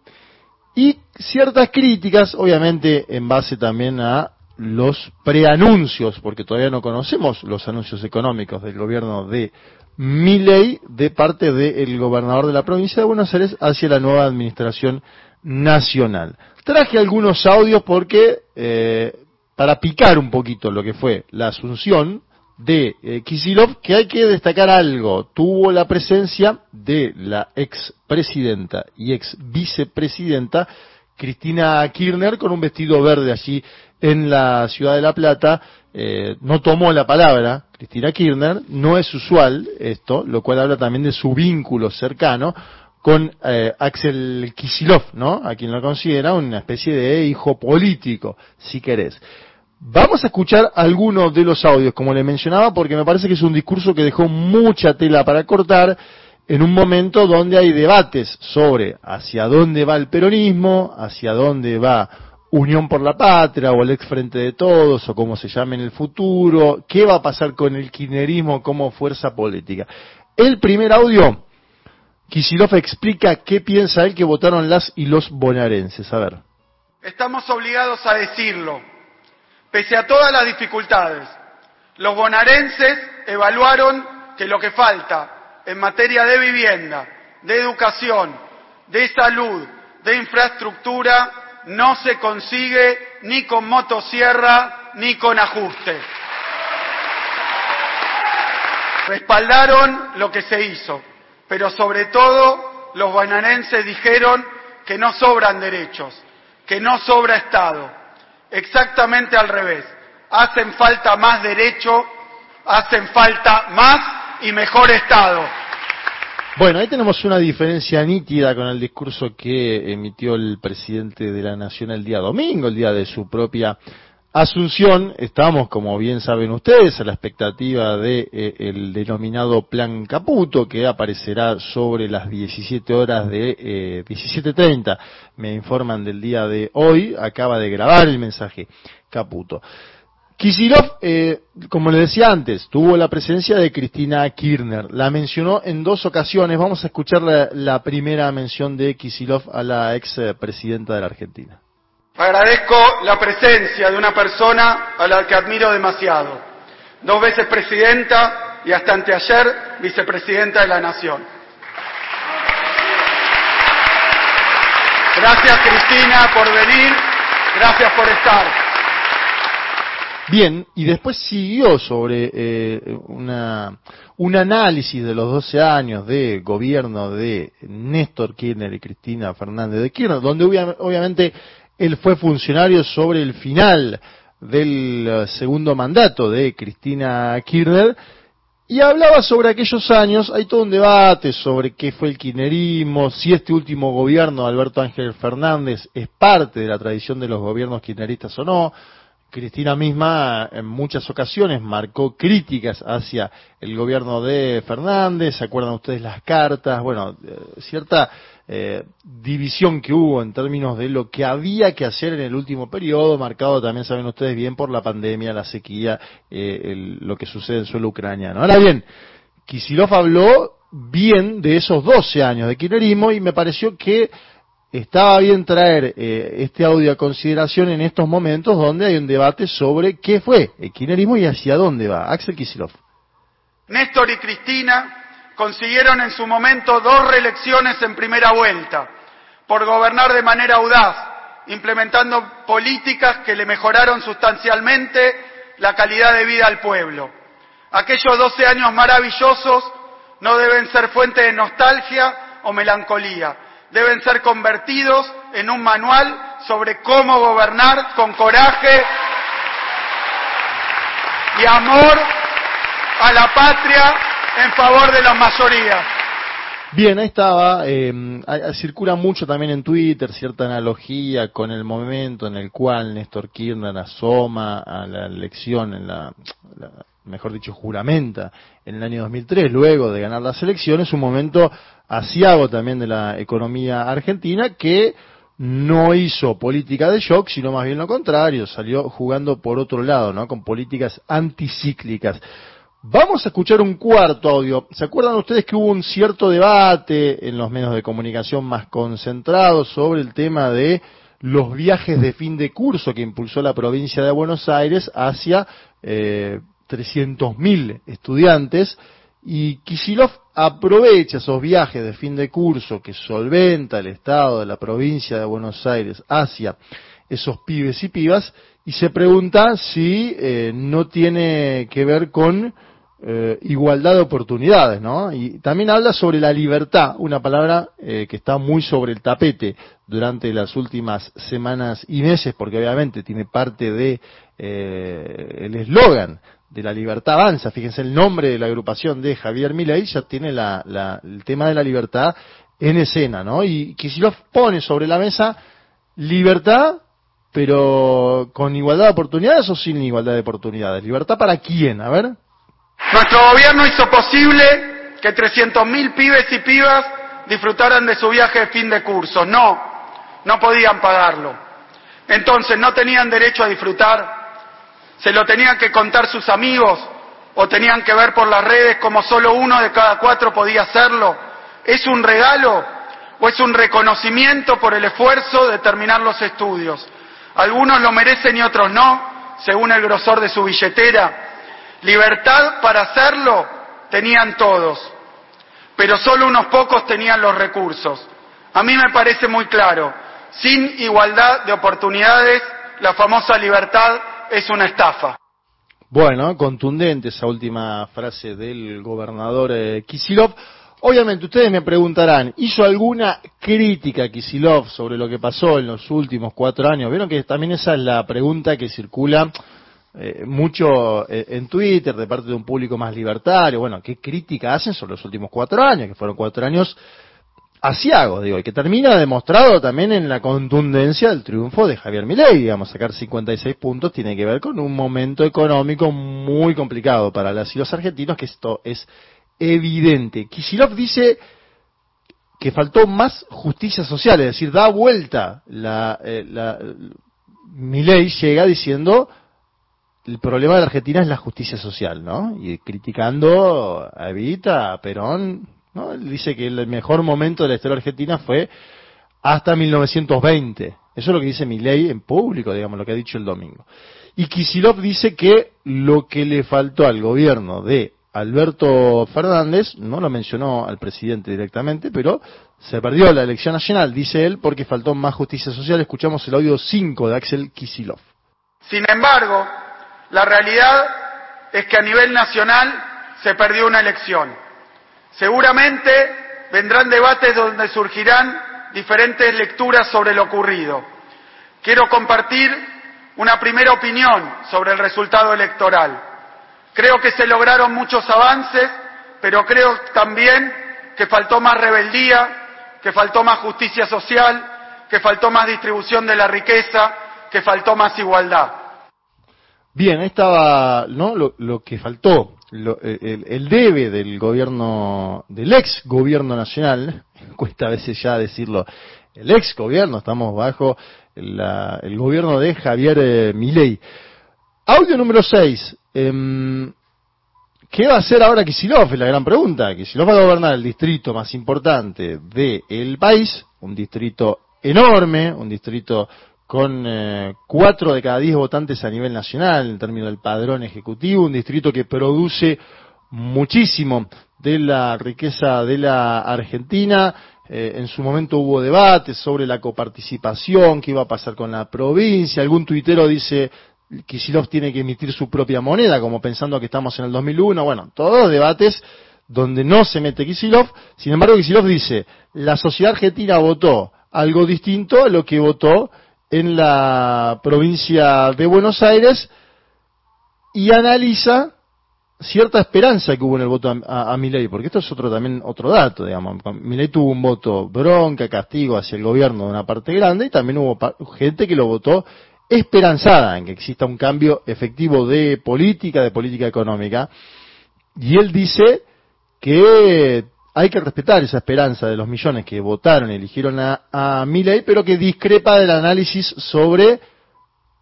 y ciertas críticas, obviamente en base también a los preanuncios, porque todavía no conocemos los anuncios económicos del gobierno de Milei de parte del gobernador de la provincia de Buenos Aires hacia la nueva administración nacional. Traje algunos audios porque eh, para picar un poquito lo que fue la asunción de eh, Kisilov, que hay que destacar algo, tuvo la presencia de la ex presidenta y ex vicepresidenta Cristina Kirchner con un vestido verde allí en la ciudad de La Plata, eh, no tomó la palabra Cristina Kirchner, no es usual esto, lo cual habla también de su vínculo cercano con eh, Axel Kisilov, ¿no? A quien lo considera una especie de hijo político, si querés. Vamos a escuchar algunos de los audios, como le mencionaba, porque me parece que es un discurso que dejó mucha tela para cortar en un momento donde hay debates sobre hacia dónde va el peronismo, hacia dónde va Unión por la Patria o el ex Frente de Todos o como se llame en el futuro, qué va a pasar con el kirchnerismo como fuerza política. El primer audio, Kisilov explica qué piensa él que votaron las y los bonaerenses. A ver. Estamos obligados a decirlo. Pese a todas las dificultades, los bonaerenses evaluaron que lo que falta en materia de vivienda, de educación, de salud, de infraestructura, no se consigue ni con motosierra ni con ajuste. Respaldaron lo que se hizo, pero sobre todo los bonaerenses dijeron que no sobran derechos, que no sobra Estado. Exactamente al revés. Hacen falta más derechos, hacen falta más y mejor Estado. Bueno, ahí tenemos una diferencia nítida con el discurso que emitió el presidente de la Nación el día domingo, el día de su propia Asunción. Estamos, como bien saben ustedes, a la expectativa de eh, el denominado Plan Caputo, que aparecerá sobre las 17 horas de eh, 17.30. Me informan del día de hoy, acaba de grabar el mensaje Caputo. Kisilov, eh, como le decía antes, tuvo la presencia de Cristina Kirchner. La mencionó en dos ocasiones. Vamos a escuchar la, primera mención de Kisilov a la ex presidenta de la Argentina. Agradezco la presencia de una persona a la que admiro demasiado. Dos veces presidenta y hasta anteayer vicepresidenta de la Nación. Gracias Cristina por venir, gracias por estar. Bien, y después siguió sobre eh, una, un análisis de los 12 años de gobierno de Néstor Kirchner y Cristina Fernández de Kirchner, donde obviamente él fue funcionario sobre el final del eh, segundo mandato de Cristina Kirchner, y hablaba sobre aquellos años, hay todo un debate sobre qué fue el kirchnerismo, si este último gobierno de Alberto Ángel Fernández es parte de la tradición de los gobiernos kirchneristas o no, Cristina misma en muchas ocasiones marcó críticas hacia el gobierno de Fernández, ¿se acuerdan ustedes las cartas? Bueno, eh, cierta eh, división que hubo en términos de lo que había que hacer en el último periodo, marcado también, saben ustedes bien, por la pandemia, la sequía, eh, lo que sucede en suelo ucraniano. Ahora bien, Kisilov habló bien de esos 12 años de kirchnerismo y me pareció que estaba bien traer eh, este audio a consideración en estos momentos donde hay un debate sobre qué fue el kirchnerismo y hacia dónde va. Axel Kisilov. Néstor y Cristina consiguieron en su momento dos reelecciones en primera vuelta por gobernar de manera audaz, implementando políticas que le mejoraron sustancialmente la calidad de vida al pueblo. Aquellos 12 años maravillosos no deben ser fuente de nostalgia o melancolía, deben ser convertidos en un manual sobre cómo gobernar con coraje y amor a la patria en favor de la mayoría. Bien, ahí estaba. Eh, circula mucho también en Twitter cierta analogía con el momento en el cual Néstor Kirchner asoma a la elección, en la, mejor dicho, juramenta en el año 2003, luego de ganar las elecciones, un momento asiago también de la economía argentina que no hizo política de shock, sino más bien lo contrario, salió jugando por otro lado, ¿no? Con políticas anticíclicas. Vamos a escuchar un cuarto audio. ¿Se acuerdan ustedes que hubo un cierto debate en los medios de comunicación más concentrados sobre el tema de los viajes de fin de curso que impulsó la provincia de Buenos Aires hacia eh, 300.000 estudiantes? Y Kisilov aprovecha esos viajes de fin de curso que solventa el Estado de la provincia de Buenos Aires hacia esos pibes y pibas y se pregunta si eh, no tiene que ver con eh, igualdad de oportunidades, ¿no? Y también habla sobre la libertad, una palabra eh, que está muy sobre el tapete durante las últimas semanas y meses, porque obviamente tiene parte de el eslogan de la libertad avanza. Fíjense el nombre de la agrupación de Javier Milei ya tiene la, el tema de la libertad en escena, ¿no? Y Kisilov pone sobre la mesa libertad, pero con igualdad de oportunidades o sin igualdad de oportunidades. ¿Libertad para quién? A ver. Nuestro gobierno hizo posible que 300.000 pibes y pibas disfrutaran de su viaje de fin de curso. No, no podían pagarlo. Entonces no tenían derecho a disfrutar. Se lo tenían que contar sus amigos o tenían que ver por las redes como solo uno de cada cuatro podía hacerlo. ¿Es un regalo o es un reconocimiento por el esfuerzo de terminar los estudios? Algunos lo merecen y otros no, según el grosor de su billetera. Libertad para hacerlo tenían todos, pero solo unos pocos tenían los recursos. A mí me parece muy claro, sin igualdad de oportunidades, la famosa libertad es una estafa. Bueno, contundente esa última frase del gobernador eh, Kisilov. Obviamente ustedes me preguntarán, ¿hizo alguna crítica Kisilov sobre lo que pasó en los últimos cuatro años? Vieron que también esa es la pregunta que circula eh, mucho eh, en Twitter de parte de un público más libertario. Bueno, ¿qué crítica hacen sobre los últimos cuatro años? Que fueron cuatro años asiagos, digo, y que termina demostrado también en la contundencia del triunfo de Javier Milei, digamos, sacar 56 puntos tiene que ver con un momento económico muy complicado para las y los argentinos, que esto es evidente. Kicillof dice que faltó más justicia social, es decir, da vuelta la, eh, la Milei llega diciendo el problema de la Argentina es la justicia social, ¿no? Y criticando a Evita, a Perón, ¿no? Dice que el mejor momento de la historia argentina fue hasta 1920. Eso es lo que dice mi ley en público, digamos, lo que ha dicho el domingo. Y Kisilov dice que lo que le faltó al gobierno de Alberto Fernández, no lo mencionó al presidente directamente, pero se perdió la elección nacional, dice él, porque faltó más justicia social. Escuchamos el audio 5 de Axel Kisilov. Sin embargo, la realidad es que a nivel nacional se perdió una elección. Seguramente vendrán debates donde surgirán diferentes lecturas sobre lo ocurrido. Quiero compartir una primera opinión sobre el resultado electoral. Creo que se lograron muchos avances, pero creo también que faltó más rebeldía, que faltó más justicia social, que faltó más distribución de la riqueza, que faltó más igualdad. Bien, estaba ¿no? lo, que faltó, el, el, debe del gobierno, del ex gobierno nacional, cuesta a veces ya decirlo, el ex gobierno, estamos bajo el gobierno de Javier eh, Milei. Audio número 6. Em, ¿Qué va a hacer ahora Kisilov? Es la gran pregunta. Kisilov va a gobernar el distrito más importante del país, un distrito enorme, un distrito con eh, cuatro de cada diez votantes a nivel nacional en términos del padrón ejecutivo, un distrito que produce muchísimo de la riqueza de la Argentina. Eh, en su momento hubo debates sobre la coparticipación, qué iba a pasar con la provincia. Algún tuitero dice Kisilov tiene que emitir su propia moneda, como pensando que estamos en el 2001. Bueno, todos debates donde no se mete Kisilov. Sin embargo, Kisilov dice, la sociedad argentina votó algo distinto a lo que votó en la provincia de Buenos Aires y analiza cierta esperanza que hubo en el voto a, a, Milei, porque esto es otro también otro dato, digamos. Milei tuvo un voto bronca, castigo hacia el gobierno de una parte grande y también hubo gente que lo votó esperanzada en que exista un cambio efectivo de política, de política económica. Y él dice que hay que respetar esa esperanza de los millones que votaron y eligieron a, a Milley, pero que discrepa del análisis sobre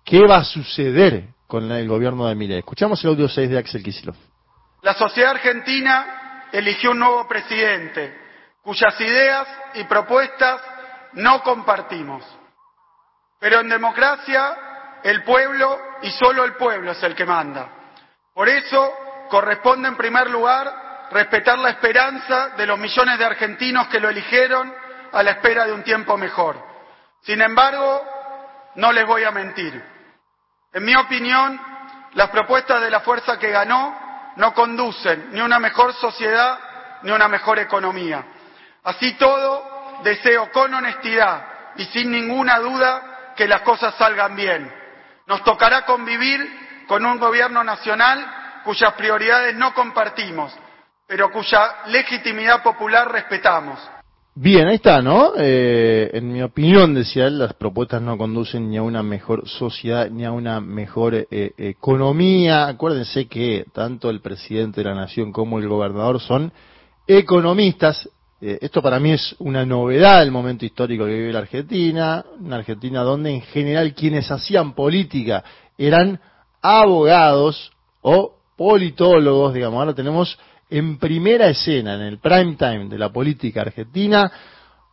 qué va a suceder con el gobierno de Milley. Escuchamos el audio 6 de Axel Kicillof. La sociedad argentina eligió un nuevo presidente cuyas ideas y propuestas no compartimos. Pero en democracia el pueblo y solo el pueblo es el que manda. Por eso corresponde en primer lugar respetar la esperanza de los millones de argentinos que lo eligieron a la espera de un tiempo mejor. Sin embargo, no les voy a mentir. En mi opinión, las propuestas de la fuerza que ganó no conducen ni una mejor sociedad ni una mejor economía. Así todo, deseo con honestidad y sin ninguna duda que las cosas salgan bien. Nos tocará convivir con un gobierno nacional cuyas prioridades no compartimos, pero cuya legitimidad popular respetamos. Bien, ahí está, ¿no? Eh, en mi opinión, decía él, las propuestas no conducen ni a una mejor sociedad ni a una mejor eh, economía. Acuérdense que tanto el presidente de la nación como el gobernador son economistas. Eh, esto para mí es una novedad del momento histórico que vive la Argentina, una Argentina donde en general quienes hacían política eran abogados o politólogos, digamos. Ahora tenemos en primera escena, en el prime time de la política argentina,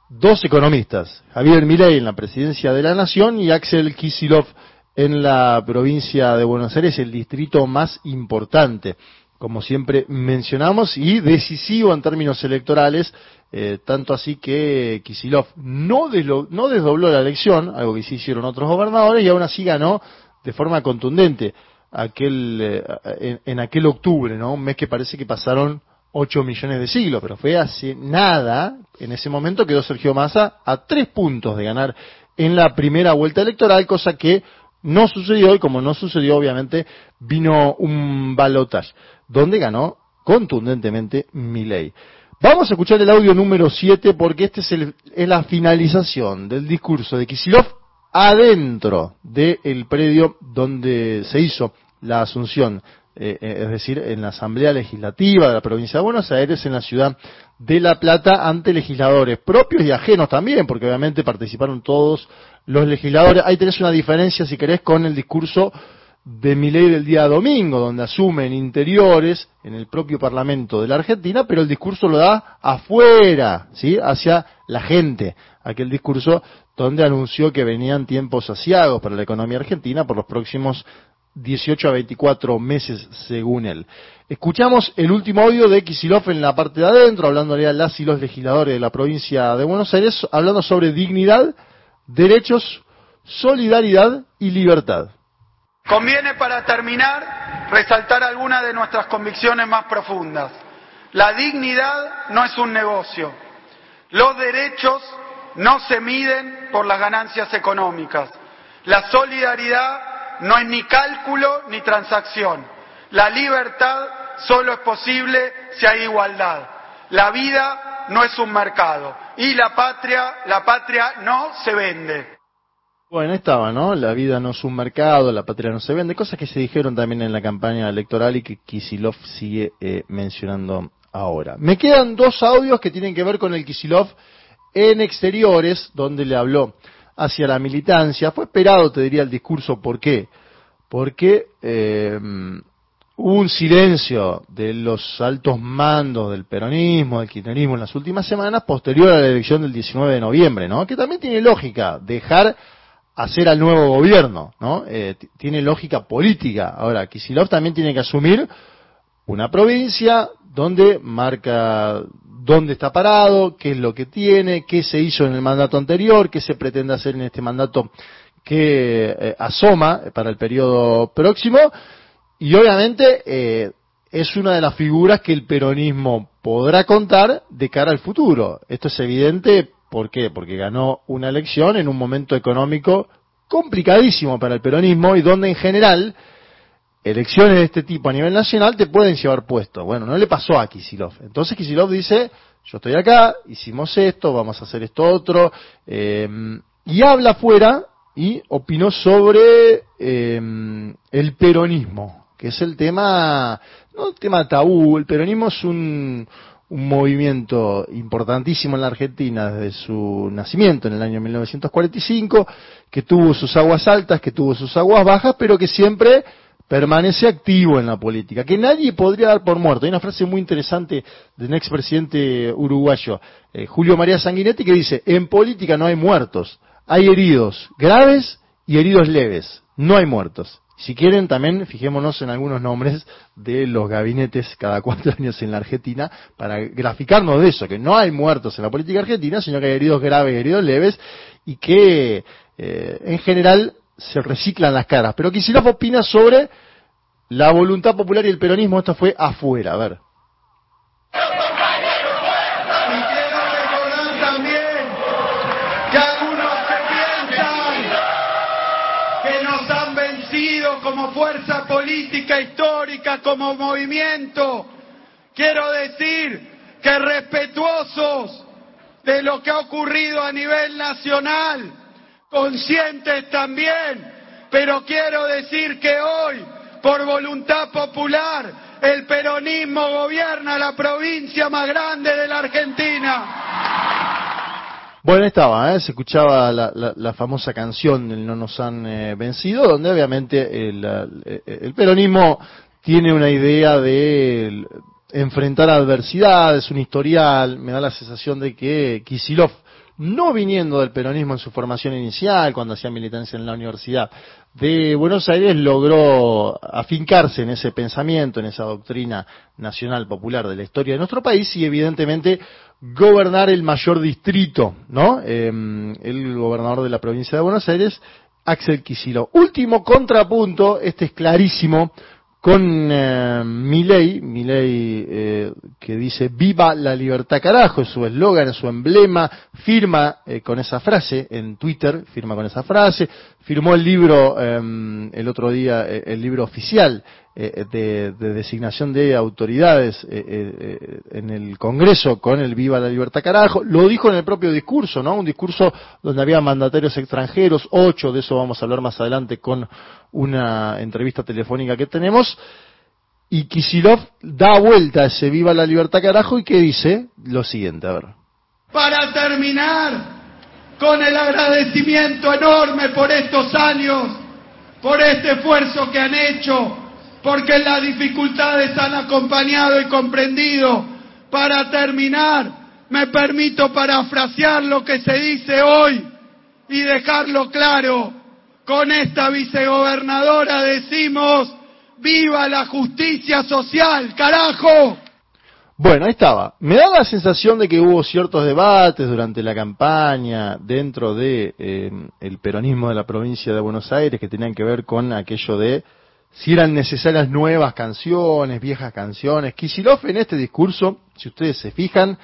dos economistas, Javier Milei en la presidencia de la Nación y Axel Kisilov en la provincia de Buenos Aires, el distrito más importante, como siempre mencionamos, y decisivo en términos electorales, eh, tanto así que Kisilov no, no desdobló la elección, algo que sí hicieron otros gobernadores, y aún así ganó de forma contundente aquel, eh, en, aquel octubre, ¿no? Un mes que parece que pasaron 8 millones de siglos, pero fue hace nada, en ese momento quedó Sergio Massa a tres puntos de ganar en la primera vuelta electoral, cosa que no sucedió y como no sucedió, obviamente, vino un balotaje, donde ganó contundentemente Milei. Vamos a escuchar el audio número 7 porque este es, el, es la finalización del discurso de Kisilov adentro del predio donde se hizo la asunción, eh, eh, es decir, en la Asamblea Legislativa de la provincia de Buenos Aires, en la ciudad de La Plata, ante legisladores propios y ajenos también, porque obviamente participaron todos los legisladores. Ahí tenés una diferencia, si querés, con el discurso de mi ley del día domingo, donde asumen interiores en el propio Parlamento de la Argentina, pero el discurso lo da afuera, ¿sí? hacia la gente. Aquel discurso donde anunció que venían tiempos asiagos para la economía argentina por los próximos 18 a 24 meses, según él. Escuchamos el último audio de Kisilov en la parte de adentro, hablándole a las y los legisladores de la provincia de Buenos Aires, hablando sobre dignidad, derechos, solidaridad y libertad. Conviene para terminar resaltar algunas de nuestras convicciones más profundas. La dignidad no es un negocio. Los derechos no se miden por las ganancias económicas. La solidaridad no hay ni cálculo ni transacción. La libertad solo es posible si hay igualdad. La vida no es un mercado y la patria, la patria no se vende. Bueno, estaba, ¿no? La vida no es un mercado, la patria no se vende, cosas que se dijeron también en la campaña electoral y que Kisilov sigue eh, mencionando ahora. Me quedan dos audios que tienen que ver con el Kisilov en exteriores, donde le habló hacia la militancia. Fue esperado, te diría, el discurso. ¿Por qué? Porque eh, hubo un silencio de los altos mandos del peronismo, del kirchnerismo en las últimas semanas, posterior a la elección del 19 de noviembre, ¿no? Que también tiene lógica dejar hacer al nuevo gobierno, ¿no? Eh, tiene lógica política. Ahora, Kisilov también tiene que asumir una provincia donde marca dónde está parado, qué es lo que tiene, qué se hizo en el mandato anterior, qué se pretende hacer en este mandato que eh, asoma para el periodo próximo y obviamente eh, es una de las figuras que el peronismo podrá contar de cara al futuro. Esto es evidente, ¿por qué? Porque ganó una elección en un momento económico complicadísimo para el peronismo y donde en general elecciones de este tipo a nivel nacional te pueden llevar puesto. Bueno, no le pasó a Kisilov. Entonces Kisilov dice, yo estoy acá, hicimos esto, vamos a hacer esto otro, eh, y habla afuera y opinó sobre eh, el peronismo, que es el tema, no el tema tabú, el peronismo es un, un movimiento importantísimo en la Argentina desde su nacimiento en el año 1945, que tuvo sus aguas altas, que tuvo sus aguas bajas, pero que siempre permanece activo en la política, que nadie podría dar por muerto. Hay una frase muy interesante de un expresidente uruguayo, eh, Julio María Sanguinetti, que dice, en política no hay muertos, hay heridos graves y heridos leves, no hay muertos. Si quieren, también fijémonos en algunos nombres de los gabinetes cada cuatro años en la Argentina para graficarnos de eso, que no hay muertos en la política argentina, sino que hay heridos graves y heridos leves y que eh, en general se reciclan las caras. Pero Kicillof opina sobre la voluntad popular y el peronismo. Esto fue afuera, a ver. Como fuerza política histórica, como movimiento, quiero decir que respetuosos de lo que ha ocurrido a nivel nacional, conscientes también, pero quiero decir que hoy, por voluntad popular, el peronismo gobierna la provincia más grande de la Argentina. Bueno, estaba, ¿eh? se escuchaba la, famosa canción del No nos han eh, vencido, donde obviamente el, el, peronismo tiene una idea de enfrentar adversidades, un historial, me da la sensación de que Kisilov, no viniendo del peronismo en su formación inicial, cuando hacía militancia en la Universidad de Buenos Aires, logró afincarse en ese pensamiento, en esa doctrina nacional popular de la historia de nuestro país y evidentemente gobernar el mayor distrito, ¿no? Em, el gobernador de la provincia de Buenos Aires, Axel Kicillof. Último contrapunto, este es clarísimo, con eh, Milei, Milei eh, que dice viva la libertad carajo, es su eslogan, es su emblema, firma eh, con esa frase en Twitter, firma con esa frase, firmó el libro em, el otro día, eh, el libro oficial eh, de, designación de autoridades eh, eh, en el Congreso con el Viva la Libertad Carajo, lo dijo en el propio discurso, ¿no? Un discurso donde había mandatarios extranjeros, ocho, de eso vamos a hablar más adelante con una entrevista telefónica que tenemos, y Kisilov da vuelta a ese Viva la Libertad Carajo y que dice lo siguiente, a ver. Para terminar, con el agradecimiento enorme por estos años, por este esfuerzo que han hecho, porque las dificultades han acompañado y comprendido. Para terminar, me permito parafrasear lo que se dice hoy y dejarlo claro. Con esta vicegobernadora decimos, viva la justicia social, carajo. Bueno, ahí estaba. Me da la sensación de que hubo ciertos debates durante la campaña dentro de eh, el peronismo de la provincia de Buenos Aires que tenían que ver con aquello de si eran necesarias nuevas canciones, viejas canciones. Kisilov en este discurso, si ustedes se fijan,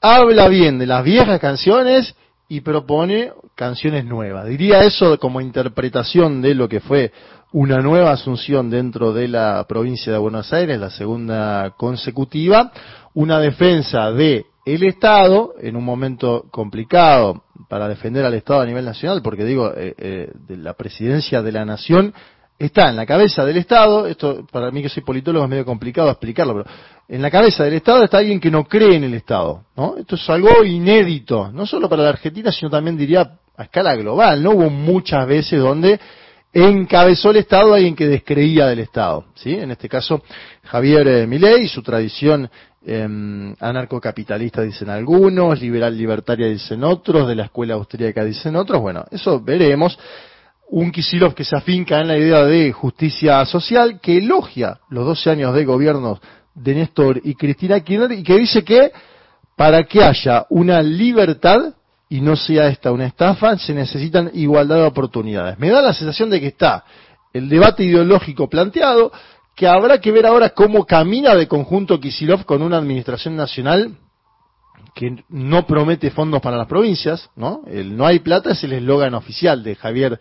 habla bien de las viejas canciones y propone canciones nuevas. Diría eso como interpretación de lo que fue una nueva asunción dentro de la provincia de Buenos Aires, la segunda consecutiva, una defensa de el Estado en un momento complicado para defender al Estado a nivel nacional, porque digo, eh, eh, de la presidencia de la nación está en la cabeza del Estado, esto para mí que soy politólogo es medio complicado explicarlo, pero en la cabeza del Estado está alguien que no cree en el Estado, ¿no? Esto es algo inédito, no solo para la Argentina, sino también diría a escala global, ¿no? Hubo muchas veces donde encabezó el Estado alguien que descreía del Estado, ¿sí? En este caso, Javier eh, Milei su tradición eh, anarcocapitalista dicen algunos, liberal libertaria dicen otros, de la escuela austríaca dicen otros, bueno, eso veremos un Kisilov que se afinca en la idea de justicia social, que elogia los 12 años de gobierno de Néstor y Cristina Kirchner y que dice que para que haya una libertad y no sea esta una estafa, se necesitan igualdad de oportunidades. Me da la sensación de que está el debate ideológico planteado, que habrá que ver ahora cómo camina de conjunto Kisilov con una administración nacional que no promete fondos para las provincias, ¿no? El no hay plata es el eslogan oficial de Javier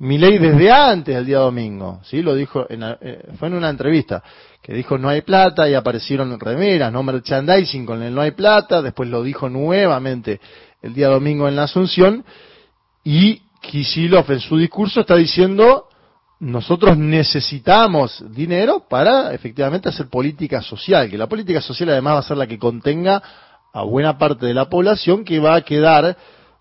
ley desde antes del día domingo, ¿sí? Lo dijo, en, eh, fue en una entrevista, que dijo no hay plata y aparecieron remeras, no merchandising con el no hay plata, después lo dijo nuevamente el día domingo en la Asunción, y Kisilov en su discurso está diciendo nosotros necesitamos dinero para efectivamente hacer política social, que la política social además va a ser la que contenga a buena parte de la población que va a quedar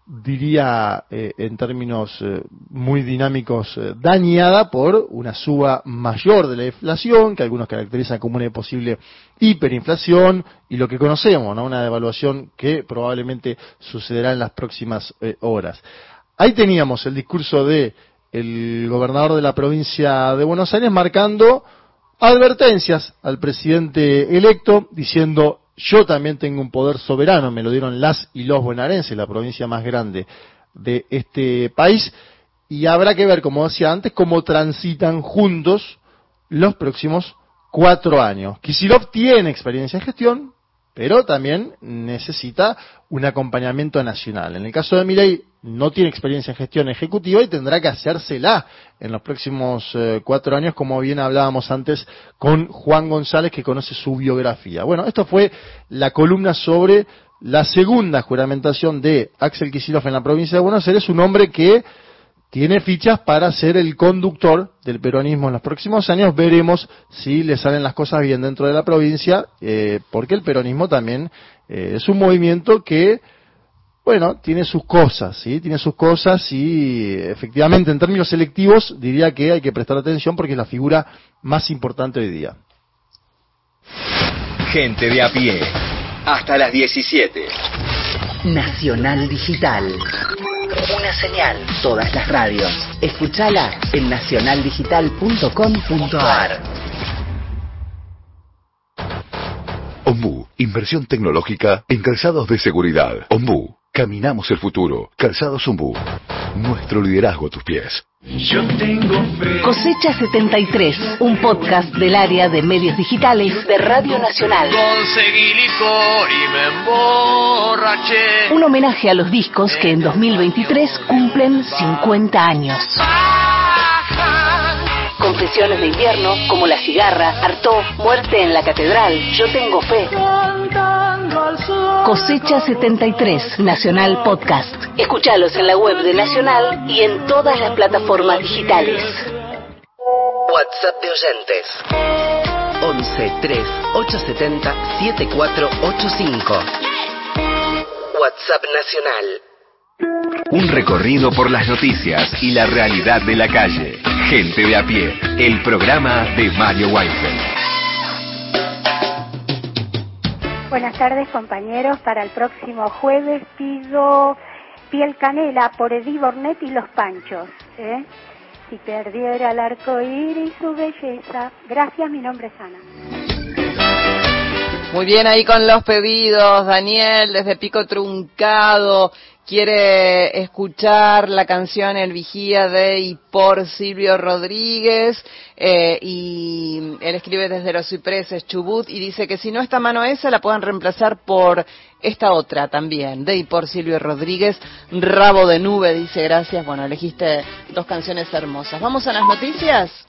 diría eh, en términos eh, muy dinámicos, eh, dañada por una suba mayor de la inflación, que algunos caracterizan como una posible hiperinflación, y lo que conocemos, ¿no? una devaluación que probablemente sucederá en las próximas horas. Ahí teníamos el discurso de el gobernador de la provincia de Buenos Aires marcando advertencias al presidente electo diciendo yo también tengo un poder soberano, me lo dieron las y los bonaerenses, la provincia más grande de este país, y habrá que ver, como decía antes, cómo transitan juntos los próximos cuatro años. Kisilov tiene experiencia en gestión, pero también necesita un acompañamiento nacional. En el caso de Milei no tiene experiencia en gestión ejecutiva y tendrá que hacérsela en los próximos eh, cuatro años, como bien hablábamos antes con Juan González, que conoce su biografía. Bueno, esto fue la columna sobre la segunda juramentación de Axel Kicillof en la provincia de Buenos Aires, un hombre que tiene fichas para ser el conductor del peronismo en los próximos años. Veremos si le salen las cosas bien dentro de la provincia, eh, porque el peronismo también eh, es un movimiento que, bueno, tiene sus cosas, ¿sí? Tiene sus cosas y efectivamente en términos selectivos diría que hay que prestar atención porque es la figura más importante hoy día. Gente de a pie. Hasta las 17. Nacional Digital. Una señal. Todas las radios. Escúchala en nacionaldigital.com.ar. Ombu, inversión tecnológica en calzados de seguridad. Ombu, caminamos el futuro. Calzados Ombu, nuestro liderazgo a tus pies. Yo tengo fe. Cosecha 73, un podcast del área de medios digitales de Radio Nacional. Conseguí licor y me emborraché. Un homenaje a los discos que en 2023 cumplen 50 años. Confesiones de invierno, como La Cigarra, Artó, Muerte en la Catedral, Yo Tengo Fe. Cosecha 73, Nacional Podcast. Escuchalos en la web de Nacional y en todas las plataformas digitales. WhatsApp de oyentes. 11 3 870 7485. WhatsApp Nacional. Un recorrido por las noticias y la realidad de la calle. Gente de a pie. El programa de Mario Weinfeld. Buenas tardes compañeros, para el próximo jueves pido piel canela por Eddie Bornet y los Panchos. ¿eh? Si perdiera el arco iris su belleza. Gracias, mi nombre es Ana. Muy bien ahí con los pedidos, Daniel, desde Pico Truncado. Quiere escuchar la canción El Vigía de y por Silvio Rodríguez. eh, y él escribe desde los cipreses Chubut y dice que si no esta mano esa la puedan reemplazar por esta otra también, de y por Silvio Rodríguez. Rabo de nube, dice gracias. Bueno, elegiste dos canciones hermosas. Vamos a las noticias.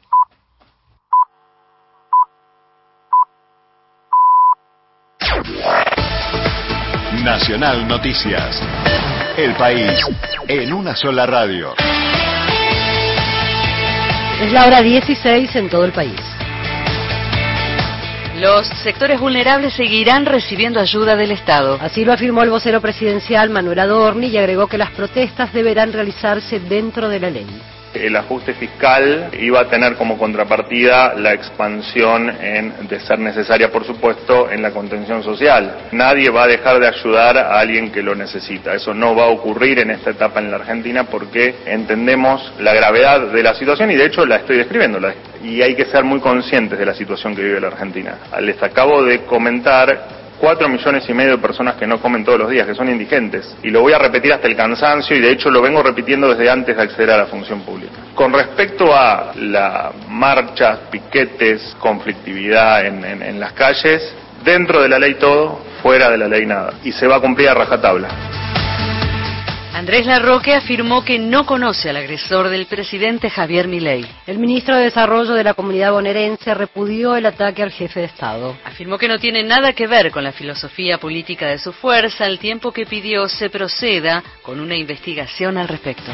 Nacional Noticias. El país en una sola radio. Es la hora 16 en todo el país. Los sectores vulnerables seguirán recibiendo ayuda del Estado. Así lo afirmó el vocero presidencial Manuel Adorni y agregó que las protestas deberán realizarse dentro de la ley. El ajuste fiscal iba a tener como contrapartida la expansión, en, de ser necesaria, por supuesto, en la contención social. Nadie va a dejar de ayudar a alguien que lo necesita. Eso no va a ocurrir en esta etapa en la Argentina porque entendemos la gravedad de la situación y, de hecho, la estoy describiendo. La- y hay que ser muy conscientes de la situación que vive la Argentina. Les acabo de comentar cuatro millones y medio de personas que no comen todos los días, que son indigentes. Y lo voy a repetir hasta el cansancio y de hecho lo vengo repitiendo desde antes de acceder a la función pública. Con respecto a las marchas, piquetes, conflictividad en, en- en las calles, dentro de la ley todo, fuera de la ley nada. Y se va a cumplir a rajatabla. Andrés Larroque afirmó que no conoce al agresor del presidente Javier Milei. El ministro de Desarrollo de la Comunidad Bonaerense repudió el ataque al jefe de Estado. Afirmó que no tiene nada que ver con la filosofía política de su fuerza, al tiempo que pidió se proceda con una investigación al respecto.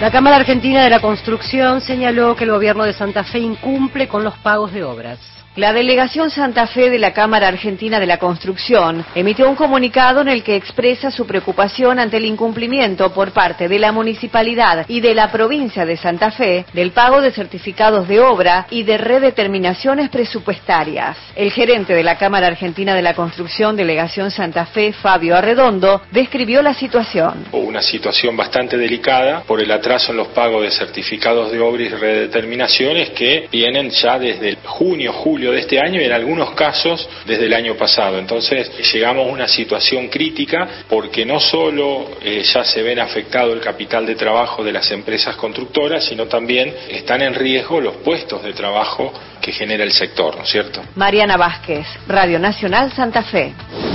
La Cámara Argentina de la Construcción señaló que el gobierno de Santa Fe incumple con los pagos de obras. La delegación Santa Fe de la Cámara Argentina de la Construcción emitió un comunicado en el que expresa su preocupación ante el incumplimiento por parte de la municipalidad y de la provincia de Santa Fe del pago de certificados de obra y de redeterminaciones presupuestarias. El gerente de la Cámara Argentina de la Construcción, delegación Santa Fe, Fabio Arredondo, describió la situación. una situación bastante delicada por el atraso en los pagos de certificados de obra y redeterminaciones que vienen ya desde junio, julio de este año y en algunos casos desde el año pasado. Entonces llegamos a una situación crítica porque no solo eh, ya se ven afectado el capital de trabajo de las empresas constructoras, sino también están en riesgo los puestos de trabajo que genera el sector, ¿no es cierto? Mariana Vázquez, Radio Nacional Santa Fe.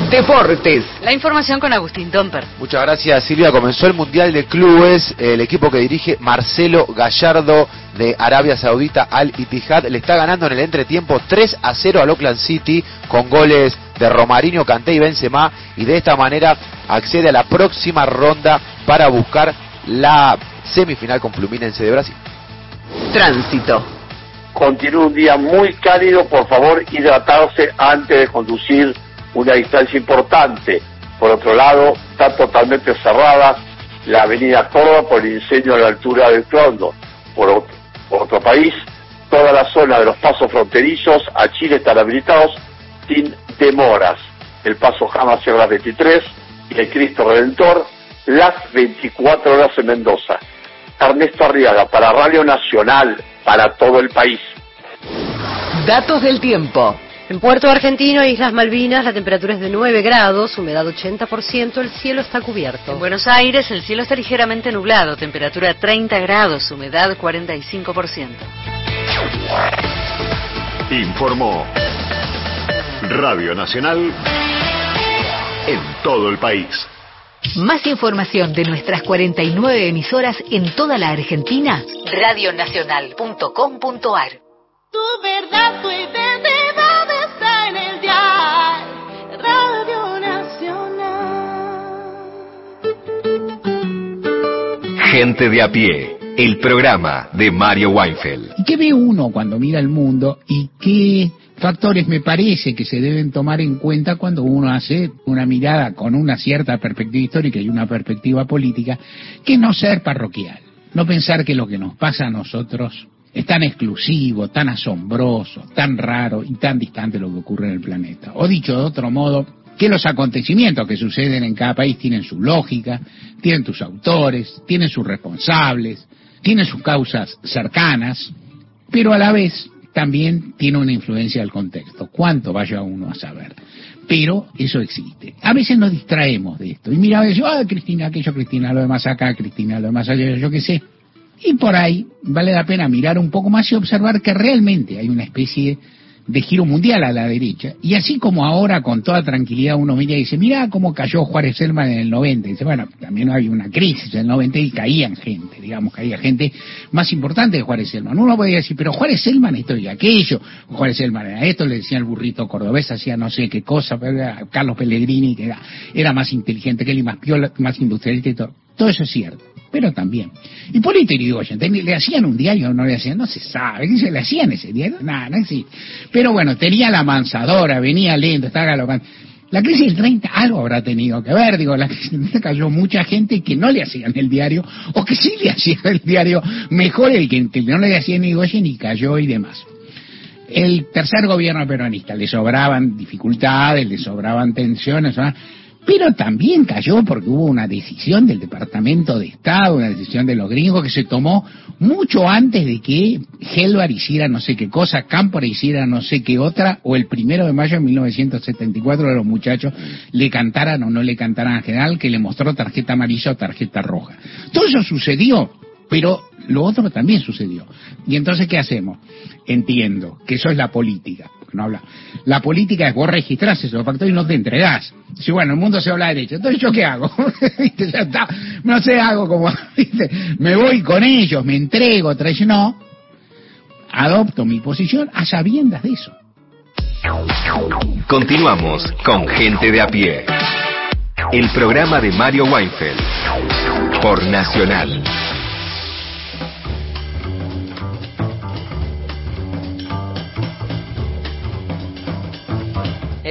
Deportes. La información con Agustín Tomper. Muchas gracias Silvia. Comenzó el Mundial de Clubes, el equipo que dirige Marcelo Gallardo de Arabia Saudita al Ittihad le está ganando en el entretiempo 3 a 0 al Oakland City con goles de Romarinho, Kanté y Benzema y de esta manera accede a la próxima ronda para buscar la semifinal con Fluminense de Brasil. Tránsito. Continúa un día muy cálido, por favor hidratarse antes de conducir una distancia importante. Por otro lado, está totalmente cerrada la avenida Córdoba por el incendio a la altura del Clondo. Por otro, otro país, toda la zona de los pasos fronterizos a Chile están habilitados sin demoras. El paso Jama Sierra 23 y el Cristo Redentor las 24 horas en Mendoza. Ernesto Arriaga para Radio Nacional, para todo el país. Datos del tiempo. En Puerto Argentino e Islas Malvinas la temperatura es de 9 grados, humedad 80%, el cielo está cubierto. En Buenos Aires el cielo está ligeramente nublado, temperatura 30 grados, humedad 45%. Informó Radio Nacional en todo el país. Más información de nuestras 49 emisoras en toda la Argentina, radionacional.com.ar. Tu verdad, tu identidad Gente de a pie, el programa de Mario Weinfeld. ¿Y qué ve uno cuando mira el mundo y qué factores me parece que se deben tomar en cuenta cuando uno hace una mirada con una cierta perspectiva histórica y una perspectiva política, que no ser parroquial, no pensar que lo que nos pasa a nosotros es tan exclusivo, tan asombroso, tan raro y tan distante lo que ocurre en el planeta. O dicho de otro modo, que los acontecimientos que suceden en cada país tienen su lógica, tienen sus autores, tienen sus responsables, tienen sus causas cercanas, pero a la vez también tiene una influencia del contexto. ¿Cuánto vaya uno a saber? Pero eso existe. A veces nos distraemos de esto. Y mira, a veces, ah, Cristina, aquello, Cristina, lo demás acá, Cristina, lo demás allá, yo qué sé. Y por ahí vale la pena mirar un poco más y observar que realmente hay una especie de giro mundial a la derecha. Y así como ahora con toda tranquilidad uno mira y dice, mira cómo cayó Juárez Selman en el 90. Y dice, bueno, también hay una crisis en el 90 y caían gente, digamos, caía gente más importante de Juárez Selman. Uno podría decir, pero Juárez Selman esto y aquello, Juárez Selman era esto, le decía el burrito cordobés, hacía no sé qué cosa, Carlos Pellegrini, que era, era más inteligente que él y más piola, más industrialista y todo. Todo eso es cierto pero también. Y Polito Yrigoyen, ¿le hacían un diario no le hacían? No se sabe. ¿Qué se le hacían ese diario? Nada, no existe. Pero bueno, tenía la mansadora, venía lento, estaba galopando. La crisis del 30 algo habrá tenido que ver, digo, la crisis del 30 cayó mucha gente que no le hacían el diario, o que sí le hacían el diario mejor el que, que no le hacían Yrigoyen y cayó y demás. El tercer gobierno peronista, le sobraban dificultades, le sobraban tensiones, ¿no? Pero también cayó porque hubo una decisión del Departamento de Estado, una decisión de los gringos que se tomó mucho antes de que Helvar hiciera no sé qué cosa, Cámpora hiciera no sé qué otra, o el primero de mayo de 1974 de los muchachos le cantaran o no le cantaran al general que le mostró tarjeta amarilla o tarjeta roja. Todo eso sucedió, pero lo otro también sucedió. Y entonces, ¿qué hacemos? Entiendo que eso es la política. No habla. La política es vos registrás esos factores y no te entregás. Si bueno, el mundo se habla de derecho. Entonces, ¿yo qué hago? No sé, hago como, me voy con ellos, me entrego, traiciono. Adopto mi posición a sabiendas de eso. Continuamos con Gente de a pie. El programa de Mario Weinfeld. Por Nacional.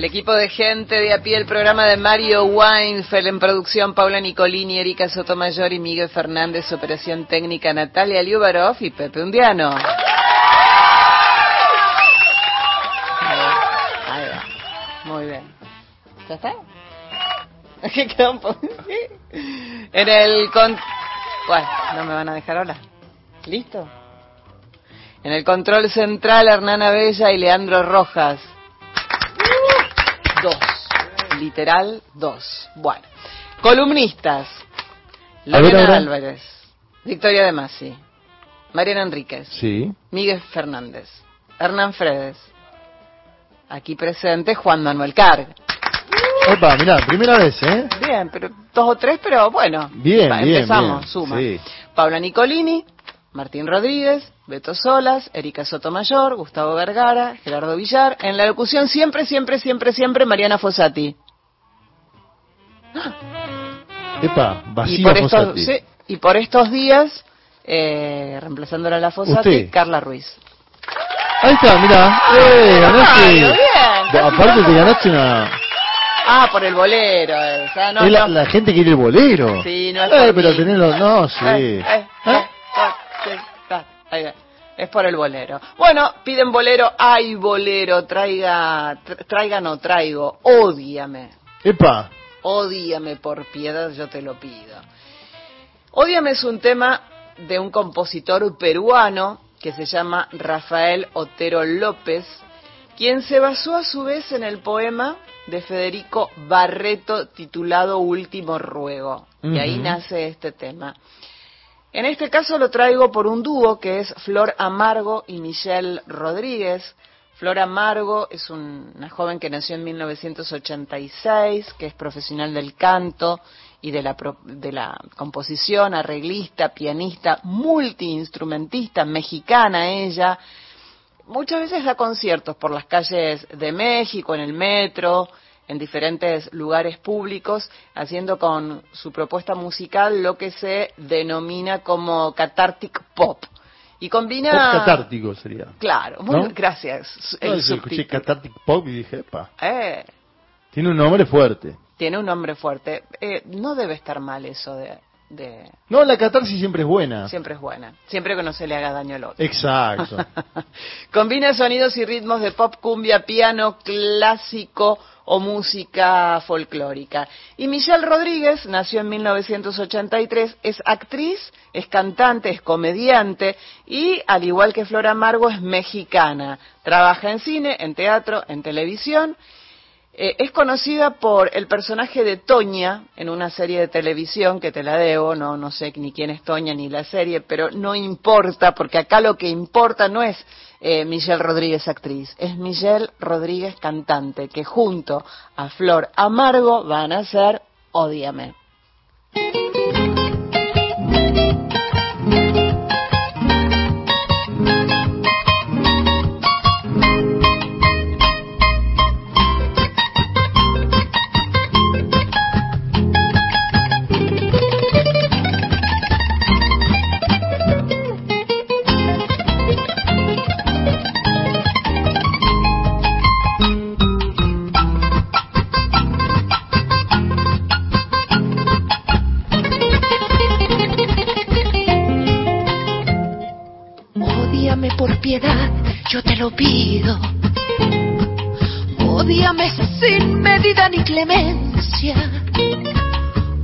El equipo de gente de a pie, el programa de Mario Weinfeld en producción, Paula Nicolini, Erika Sotomayor y Miguel Fernández, operación técnica Natalia Liubarov y Pepe Undiano. Ahí va. Muy bien. ¿Ya está? ¿Qué quedó un poco? En el con... Bueno, no me van a dejar hablar. ¿Listo? En el control central, Hernán Bella y Leandro Rojas. Literal, dos. Bueno. Columnistas. Lorena ahora. Álvarez. Victoria de Masi. Mariana Enríquez. Sí. Miguel Fernández. Hernán Fredes. Aquí presente Juan Manuel Carg. Opa, mirá, primera vez, ¿eh? Bien, pero dos o tres, pero bueno. Bien, Va, bien, Empezamos, bien. suma. Sí. Paula Nicolini, Martín Rodríguez, Beto Solas, Erika Sotomayor, Gustavo Vergara, Gerardo Villar. En la locución siempre, siempre, siempre, siempre Mariana Fossati. Epa, y, por estos, Fossati. sí, y por estos días, eh, reemplazándola a la Fossati, Usted. Carla Ruiz. Ahí está, mirá. Eh, ganaste. Ay, bien. Aparte te ganaste una... Ah, por el bolero. eh. O sea, no, es la, no. la gente quiere el bolero. Sí, no es Eh, por pero tenerlo... No, sí. Ahí va. Es por el bolero. Bueno, piden bolero, hay bolero, traiga, tr- traiga no traigo, ódiame, Epa. Ódiame por piedad, yo te lo pido. Ódiame es un tema de un compositor peruano que se llama Rafael Otero López, quien se basó a su vez en el poema de Federico Barreto titulado Último Ruego. Y ahí nace este tema. En este caso lo traigo por un dúo que es Flor Amargo y Michelle Rodríguez. Flor Amargo es un- una joven que nació en 1986, que es profesional del canto y de la, de la composición, arreglista, pianista, multiinstrumentista, mexicana ella. Muchas veces da conciertos por las calles de México, en el metro, en diferentes lugares públicos, haciendo con su propuesta musical lo que se denomina como cathartic pop. Y combina... Pop catártico sería. Claro, muy, ¿No? gracias. No, El escuché. Cathartic Pop y dije, epa. Eh, Tiene un nombre fuerte. tiene un nombre fuerte. Eh, no debe estar mal eso de, de... No, la catarsis siempre es buena. Siempre es buena. Siempre que no se le haga daño al otro. Exacto. Combina sonidos y ritmos de pop, cumbia, piano, clásico o música folclórica. Y Michelle Rodríguez nació en 1983, es actriz, es cantante, es comediante y, al igual que Flora Amargo, es mexicana. Trabaja en cine, en teatro, en televisión. Eh, es conocida por el personaje de Toña en una serie de televisión que te la debo, no, no sé ni quién es Toña ni la serie, pero no importa, porque acá lo que importa no es eh, Michelle Rodríguez actriz, es Michelle Rodríguez cantante, que junto a Flor Amargo van a ser Ódiame. Te lo pido. Ódiame sin medida ni clemencia.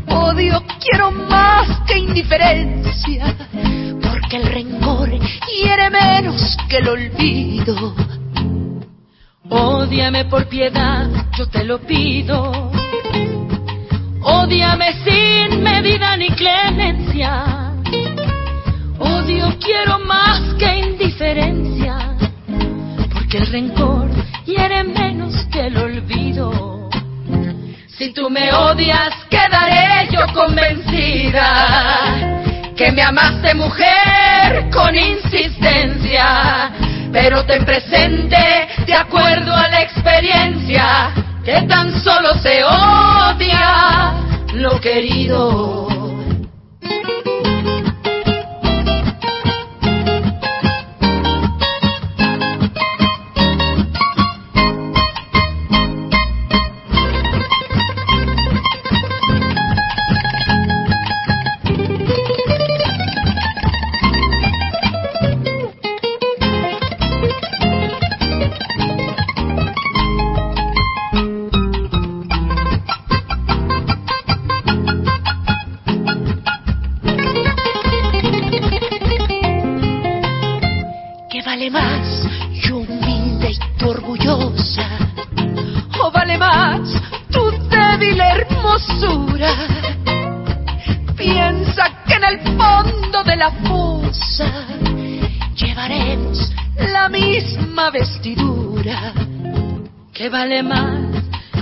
Odio quiero más que indiferencia, porque el rencor hiere menos que el olvido. Ódiame por piedad, yo te lo pido. Ódiame sin medida ni clemencia. Odio quiero más que indiferencia, el rencor hiere menos que el olvido. Si tú me odias, quedaré yo convencida que me amaste mujer con insistencia, pero ten presente, de acuerdo a la experiencia, que tan solo se odia lo querido.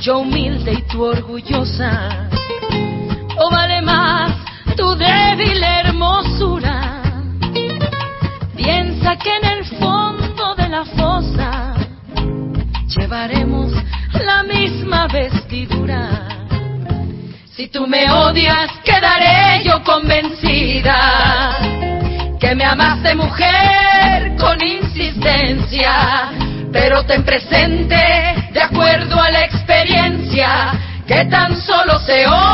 Yo humilde y tú orgullosa? ¿O vale más tu débil hermosura? Piensa que en el fondo de la fosa llevaremos la misma vestidura. Si tú me odias, quedaré yo convencida que me amaste mujer con insistencia, pero ten presente, que tan solo se odia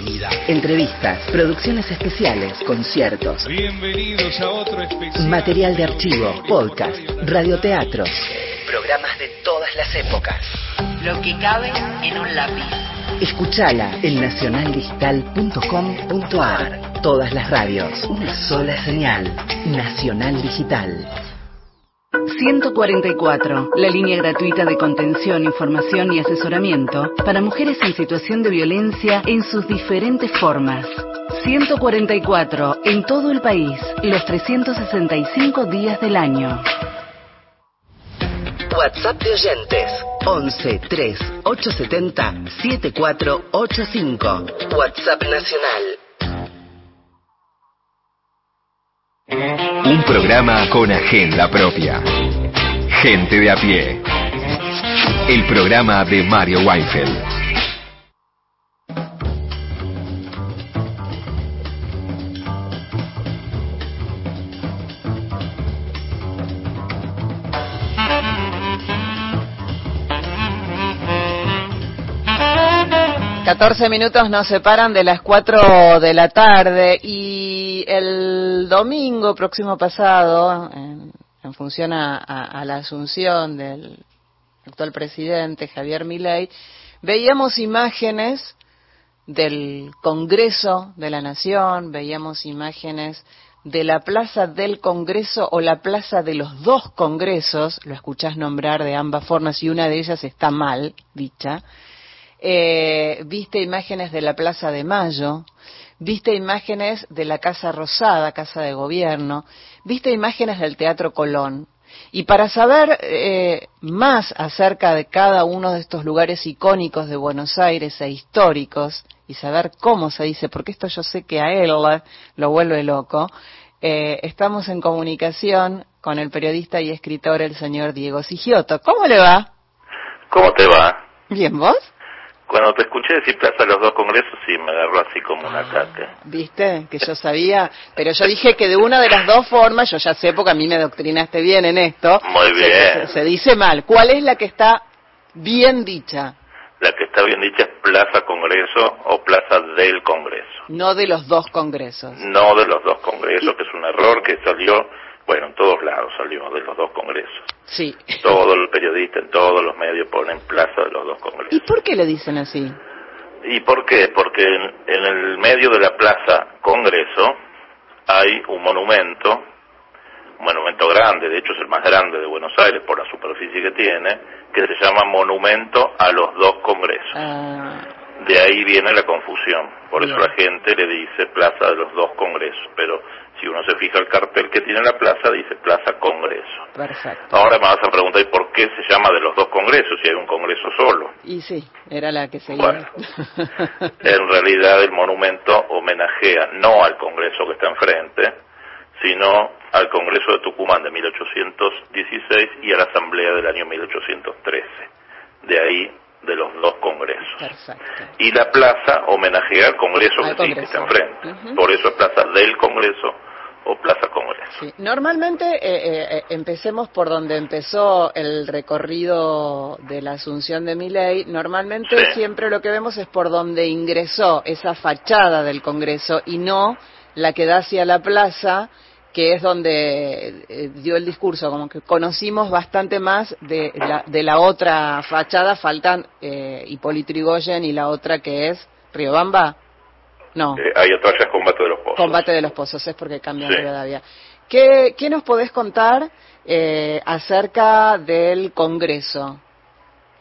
Entrevistas, producciones especiales, conciertos, Bienvenidos a otro especial. material de archivo, podcast, radioteatros. Programas de todas las épocas. Lo que cabe en un lápiz. Escuchala en nacionaldigital.com.ar. Todas las radios, una sola señal. Nacional Digital. 144, la línea gratuita de contención, información y asesoramiento para mujeres en situación de violencia en sus diferentes formas. 144, en todo el país, los 365 días del año. WhatsApp de oyentes 11 3 870 7485. WhatsApp nacional. Un programa con agenda propia. Gente de a pie. El programa de Mario Weinfeld. Catorce minutos nos separan de las 4 de la tarde y el domingo próximo pasado, en, en función a la asunción del actual presidente Javier Milei, veíamos imágenes del Congreso de la Nación, veíamos imágenes de la Plaza del Congreso o la Plaza de los dos Congresos, lo escuchás nombrar de ambas formas y una de ellas está mal dicha, eh, viste imágenes de la Plaza de Mayo, viste imágenes de la Casa Rosada, Casa de Gobierno, viste imágenes del Teatro Colón. Y para saber eh, más acerca de cada uno de estos lugares icónicos de Buenos Aires e históricos, y saber cómo se dice, porque esto yo sé que a él lo vuelve loco, eh, estamos en comunicación con el periodista y escritor el señor Diego Sigioto. ¿Cómo le va? ¿Cómo te va? Bien, ¿vos? Cuando te escuché decir Plaza de los Dos Congresos, sí, me agarró así como un ataque. ¿Viste? Que yo sabía, pero yo dije que de una de las dos formas, yo ya sé porque a mí me doctrinaste bien en esto. Muy se- bien. Se, se dice mal. ¿Cuál es la que está bien dicha? La que está bien dicha es Plaza Congreso o Plaza del Congreso. No de los dos congresos. No de los dos congresos, que es un error que salió, bueno, en todos lados salió de los dos congresos. Sí. Todo el periodista en todos los medios ponen Plaza de los dos congresos. ¿Y por qué le dicen así? ¿Y por qué? Porque en, en el medio de la Plaza Congreso hay un monumento, un monumento grande, de hecho es el más grande de Buenos Aires por la superficie que tiene, que se llama Monumento a los dos Congresos. Ah, De ahí viene la confusión. Por eso la gente le dice Plaza de los dos Congresos. Pero si uno se fija el cartel que tiene la plaza, dice Plaza Congreso. perfecto. Ahora me vas a preguntar, ¿y por qué se llama de los dos Congresos si hay un Congreso solo? Y sí, era la que seguía. En realidad el monumento homenajea no al Congreso que está enfrente, sino al Congreso de Tucumán de 1816 y a la Asamblea del año 1813. De ahí de los dos congresos. Perfecto. Y la plaza homenajea al congreso Al que sí, que Congreso. está enfrente. Por eso es plaza del congreso o plaza congreso. Sí. Normalmente eh, eh, eh, empecemos por donde empezó el recorrido de la asunción de Miley. Normalmente Sí. siempre lo que vemos es por donde ingresó esa fachada del Congreso y no la que da hacia la plaza, que es donde eh, dio el discurso. Como que conocimos bastante más de la, de la otra fachada. Faltan eh, Hipólito Yrigoyen y la otra que es Riobamba. No. Eh, hay otra ya es combate de los pozos. Combate de los Pozos, es porque cambian Sí. Rivadavia. ¿Qué, ¿Qué nos podés contar eh, acerca del Congreso?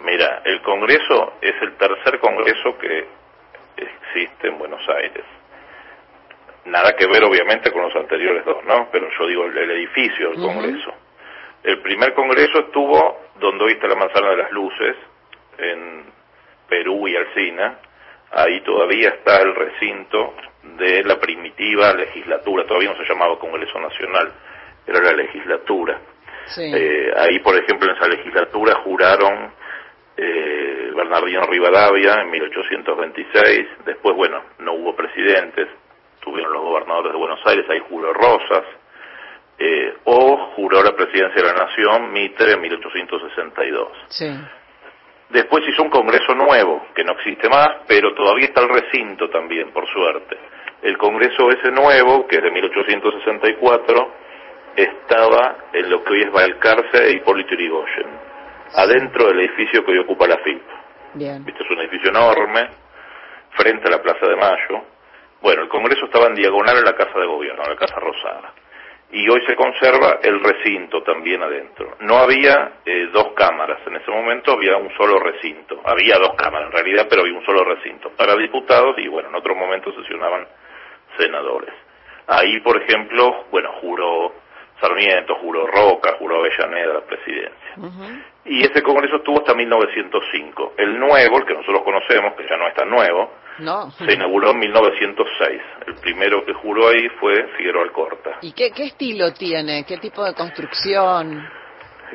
Mira, el Congreso es el tercer Congreso que existe en Buenos Aires. Nada que ver, obviamente, con los anteriores dos, ¿no? Pero yo digo el, el edificio del Ujú. Congreso. El primer Congreso estuvo donde hoy está la Manzana de las Luces, en Perú y Alcina. Ahí todavía está el recinto de la primitiva legislatura. Todavía no se llamaba Congreso Nacional, era la legislatura. Sí. Eh, ahí, por ejemplo, en esa legislatura juraron eh, Bernardino Rivadavia en 1826. Después, bueno, no hubo presidentes, tuvieron los gobernadores de Buenos Aires, ahí juró Rosas. eh, o juró la presidencia de la Nación Mitre en 1862. Sí. Después hizo un congreso nuevo, que no existe más, pero todavía está el recinto también, por suerte. El congreso ese nuevo, que es de 1864, estaba en lo que hoy es Balcarce e Hipólito Yrigoyen, adentro del edificio que hoy ocupa la FIP. Bien. Viste, es un edificio enorme, frente a la Plaza de Mayo. Bueno, el congreso estaba en diagonal a la Casa de Gobierno, a la Casa Rosada. Y hoy se conserva el recinto también adentro. No había eh, dos cámaras, en ese momento había un solo recinto. Había dos cámaras en realidad, pero había un solo recinto. Para diputados y bueno, en otros momentos sesionaban senadores. Ahí, por ejemplo, bueno, juró Sarmiento, juró Roca, juró Avellaneda la presidencia. Y ese congreso estuvo hasta 1905. El nuevo, el que nosotros conocemos, que ya no es tan nuevo, No. se inauguró en 1906. El primero que juró ahí fue Figueroa Alcorta. ¿Y qué, qué estilo tiene? ¿Qué tipo de construcción?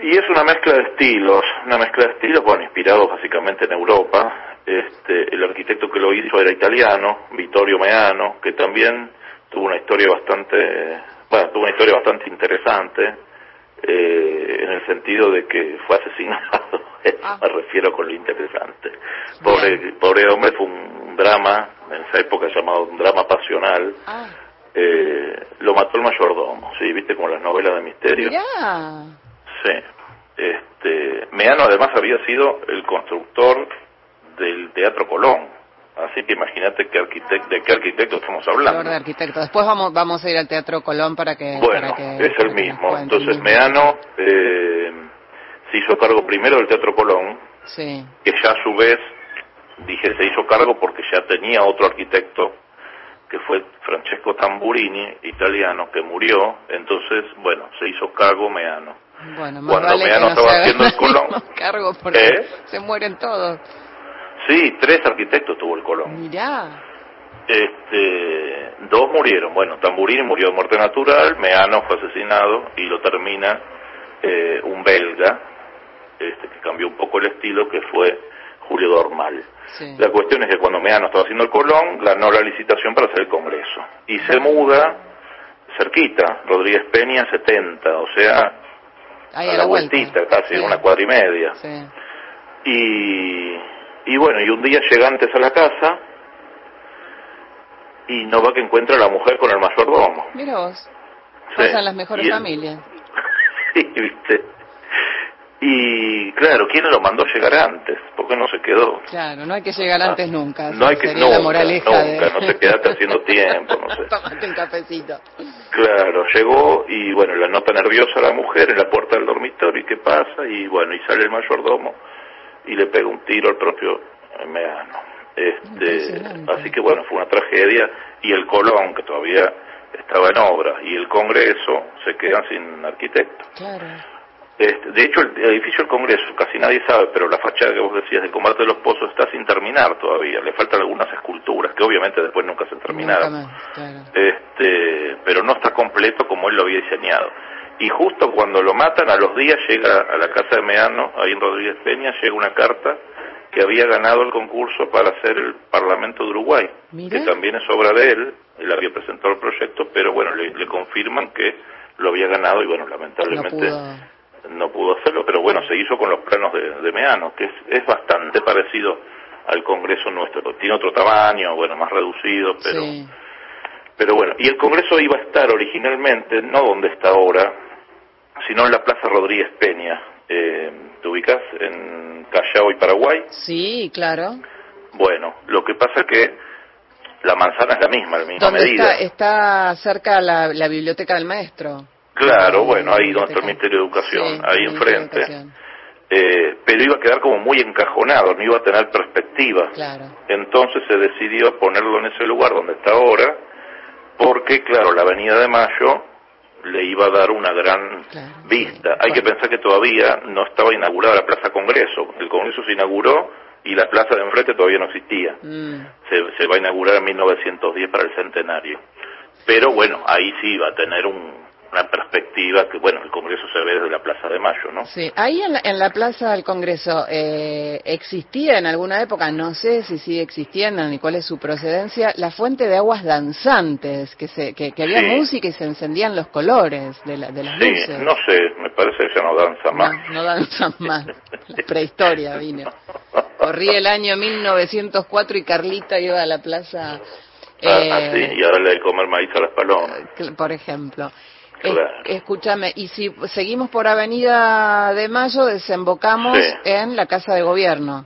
Y es una mezcla de estilos, una mezcla de estilos, bueno, inspirados básicamente en Europa. Este, el arquitecto que lo hizo era italiano, Vittorio Meano, que también tuvo una historia bastante, bueno, tuvo una historia bastante interesante, eh, en el sentido de que fue asesinado, me refiero con lo interesante. Pobre, pobre hombre fue un drama, en esa época llamado un drama pasional, eh, lo mató el mayordomo, sí, viste como las novelas de misterio. Mirá. Sí. Este, Meano además había sido el constructor del Teatro Colón. Así que imagínate qué arquitecto, de qué arquitecto estamos hablando. de arquitecto. Después vamos, vamos a ir al Teatro Colón para que... Bueno, para que, es el mismo. Entonces Meano eh, se hizo cargo primero del Teatro Colón, Sí. que ya a su vez, dije, se hizo cargo porque ya tenía otro arquitecto, que fue Francesco Tamburini, italiano, que murió. Entonces, bueno, se hizo cargo Meano. Bueno, más Cuando vale que Meano no estaba haciendo el Colón. cargo porque ¿Eh? se mueren todos. Sí, tres arquitectos tuvo el Colón. Mirá. Este, dos murieron. Bueno, Tamburini murió de muerte natural, Meano fue asesinado y lo termina eh, un belga, este, que cambió un poco el estilo, que fue Julio Dormal. Sí. La cuestión es que cuando Meano estaba haciendo el Colón, ganó la licitación para hacer el Congreso. Y se muda cerquita, Rodríguez Peña 70, o sea, Ahí a la vuelta. vueltita, casi una cuadra y media. Sí. Y, y bueno, y un día llega antes a la casa y no va que encuentra a la mujer con el mayordomo. Mira vos. Pasan las mejores Y familias. Sí, ¿viste? Y claro, ¿quién lo mandó llegar antes? ¿Por qué no se quedó? Claro, no hay que llegar antes nunca. Ah, No hay que Sería nunca, la moraleja nunca, de... no te quedaste haciendo tiempo, no sé. Tómate un cafecito. Claro, llegó y bueno, la nota nerviosa a la mujer en la puerta del dormitorio, ¿y qué pasa? Y bueno, y sale el mayordomo y le pega un tiro al propio Meano. Este, así que bueno, fue una tragedia y el Colón, que todavía estaba en obra, y el Congreso se quedan sin arquitecto. Claro. Este, de hecho, el edificio del Congreso, casi nadie sabe, pero la fachada que vos decías de combate de los pozos está sin terminar todavía. Le faltan algunas esculturas, que obviamente después nunca se terminaron. Claro. Este, pero no está completo como él lo había diseñado. Y justo cuando lo matan, a los días llega a la casa de Meano, ahí en Rodríguez Peña, llega una carta que había ganado el concurso para hacer el Parlamento de Uruguay, Mira. que también es obra de él, él había presentado el proyecto, pero bueno, le, le confirman que lo había ganado y bueno, No lamentablemente. No pudo hacerlo, pero bueno, se hizo con los planos de, de Meano, que es, es bastante parecido al Congreso nuestro. Tiene otro tamaño, bueno, más reducido, pero, Sí. pero bueno. Y el Congreso iba a estar originalmente, no donde está ahora, sino en la Plaza Rodríguez Peña. Eh, ¿Te ubicas en Callao y Paraguay? Sí, claro. Bueno, lo que pasa es que la manzana es la misma, la misma ¿Dónde medida. está? Está cerca la, la biblioteca del maestro. Claro, bueno, ahí donde está el Ministerio de Educación, Sí, ahí enfrente. Eh, pero iba a quedar como muy encajonado, no iba a tener perspectiva. Claro. Entonces se decidió ponerlo en ese lugar donde está ahora, porque, claro, la Avenida de Mayo le iba a dar una gran vista. Hay que pensar que todavía no estaba inaugurada la Plaza Congreso. El Congreso se inauguró y la plaza de enfrente todavía no existía. Mm. Se, se va a inaugurar en 1910 para el centenario. Pero bueno, ahí sí va a tener un- una perspectiva que, bueno, el Congreso se ve desde la Plaza de Mayo, ¿no? Sí, ahí en la, en la Plaza del Congreso eh, existía en alguna época, no sé si sigue existiendo ni cuál es su procedencia, la fuente de aguas danzantes, que, se, que, que había Sí. música y se encendían los colores de, la- de las Sí, luces. no sé, me parece que ya no danza más. No, no danzan más. La prehistoria vino. Corría el año 1904 y Carlita iba a la plaza, Ah, eh, ah, sí, y ahora le de comer maíz a las palomas. por ejemplo. Es- Claro. escúchame, y si seguimos por Avenida de Mayo, desembocamos Sí. en la Casa de Gobierno.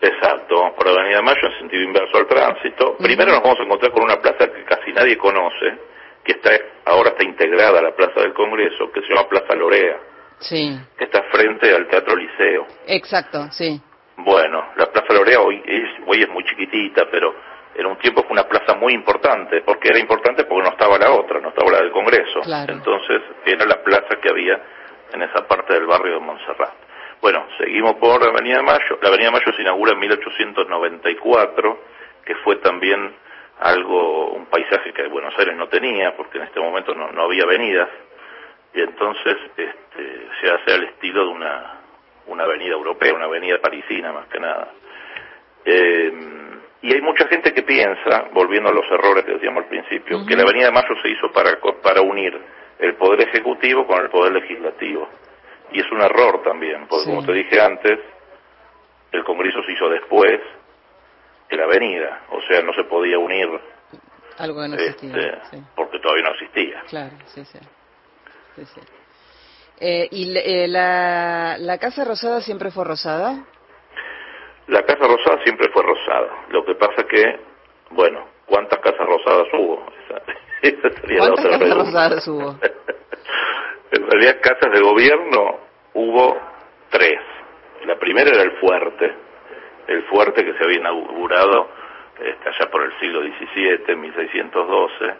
Exacto, por Avenida Mayo en sentido inverso al tránsito. Primero nos vamos a encontrar con una plaza que casi nadie conoce, que está ahora está integrada a la Plaza del Congreso, que se llama Plaza Lorea, Sí, que está frente al Teatro Liceo. exacto, sí. Bueno, la Plaza Lorea hoy es, hoy es muy chiquitita, pero en un tiempo fue una plaza muy importante, porque era importante porque no estaba la otra, no estaba la del Congreso. Claro. Entonces era la plaza que había en esa parte del barrio de Montserrat. Bueno, seguimos por Avenida Mayo. La Avenida Mayo se inaugura en 1894, que fue también algo, un paisaje que Buenos Aires no tenía, porque en este momento no, no había avenidas, y entonces este, se hace al estilo de una, una avenida europea, una avenida parisina más que nada. Eh, y hay mucha gente que piensa, volviendo a los errores que decíamos al principio, que la Avenida de Mayo se hizo para, para unir el Poder Ejecutivo con el Poder Legislativo. Y es un error también, porque Sí. como te dije antes, el Congreso se hizo después de la Avenida, o sea, no se podía unir Algo que no este, existía. sí. porque todavía no existía. Claro, sí, sí. Sí, sí. Eh, ¿Y eh, la, la Casa Rosada siempre fue rosada? La Casa Rosada siempre fue rosada. Lo que pasa que, bueno, ¿cuántas casas rosadas hubo? Esa, esa sería la ¿Cuántas otra casas pregunta. rosadas hubo? En realidad, casas de gobierno hubo tres. La primera era el fuerte, el fuerte que se había inaugurado este, allá por el siglo XVII, 1612,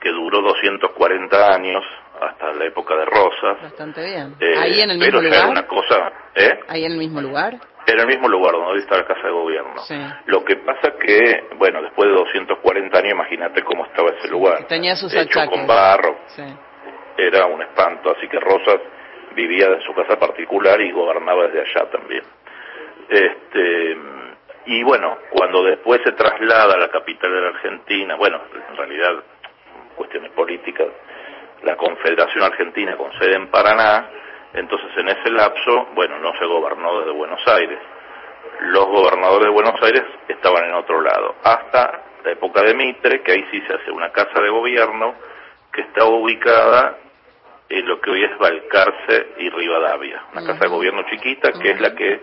que duró 240 años hasta la época de Rosas. Bastante bien. Eh, ¿Ahí en el pero mismo ya era una cosa, ¿eh? ¿Ahí en el mismo lugar? Era el mismo lugar donde hoy está la Casa de Gobierno. Sí. Lo que pasa que, bueno, después de 240 años, imagínate cómo estaba ese lugar. Tenía sus Hecho achaques. con barro, Sí. era un espanto, así que Rosas vivía en su casa particular y gobernaba desde allá también. Este, y bueno, cuando después se traslada a la capital de la Argentina, bueno, en realidad, cuestiones políticas, la Confederación Argentina con sede en Paraná, entonces en ese lapso, bueno, no se gobernó desde Buenos Aires. Los gobernadores de Buenos Aires estaban en otro lado, hasta la época de Mitre, que ahí sí se hace una casa de gobierno que está ubicada en lo que hoy es Balcarce y Rivadavia, una casa de gobierno chiquita que es la que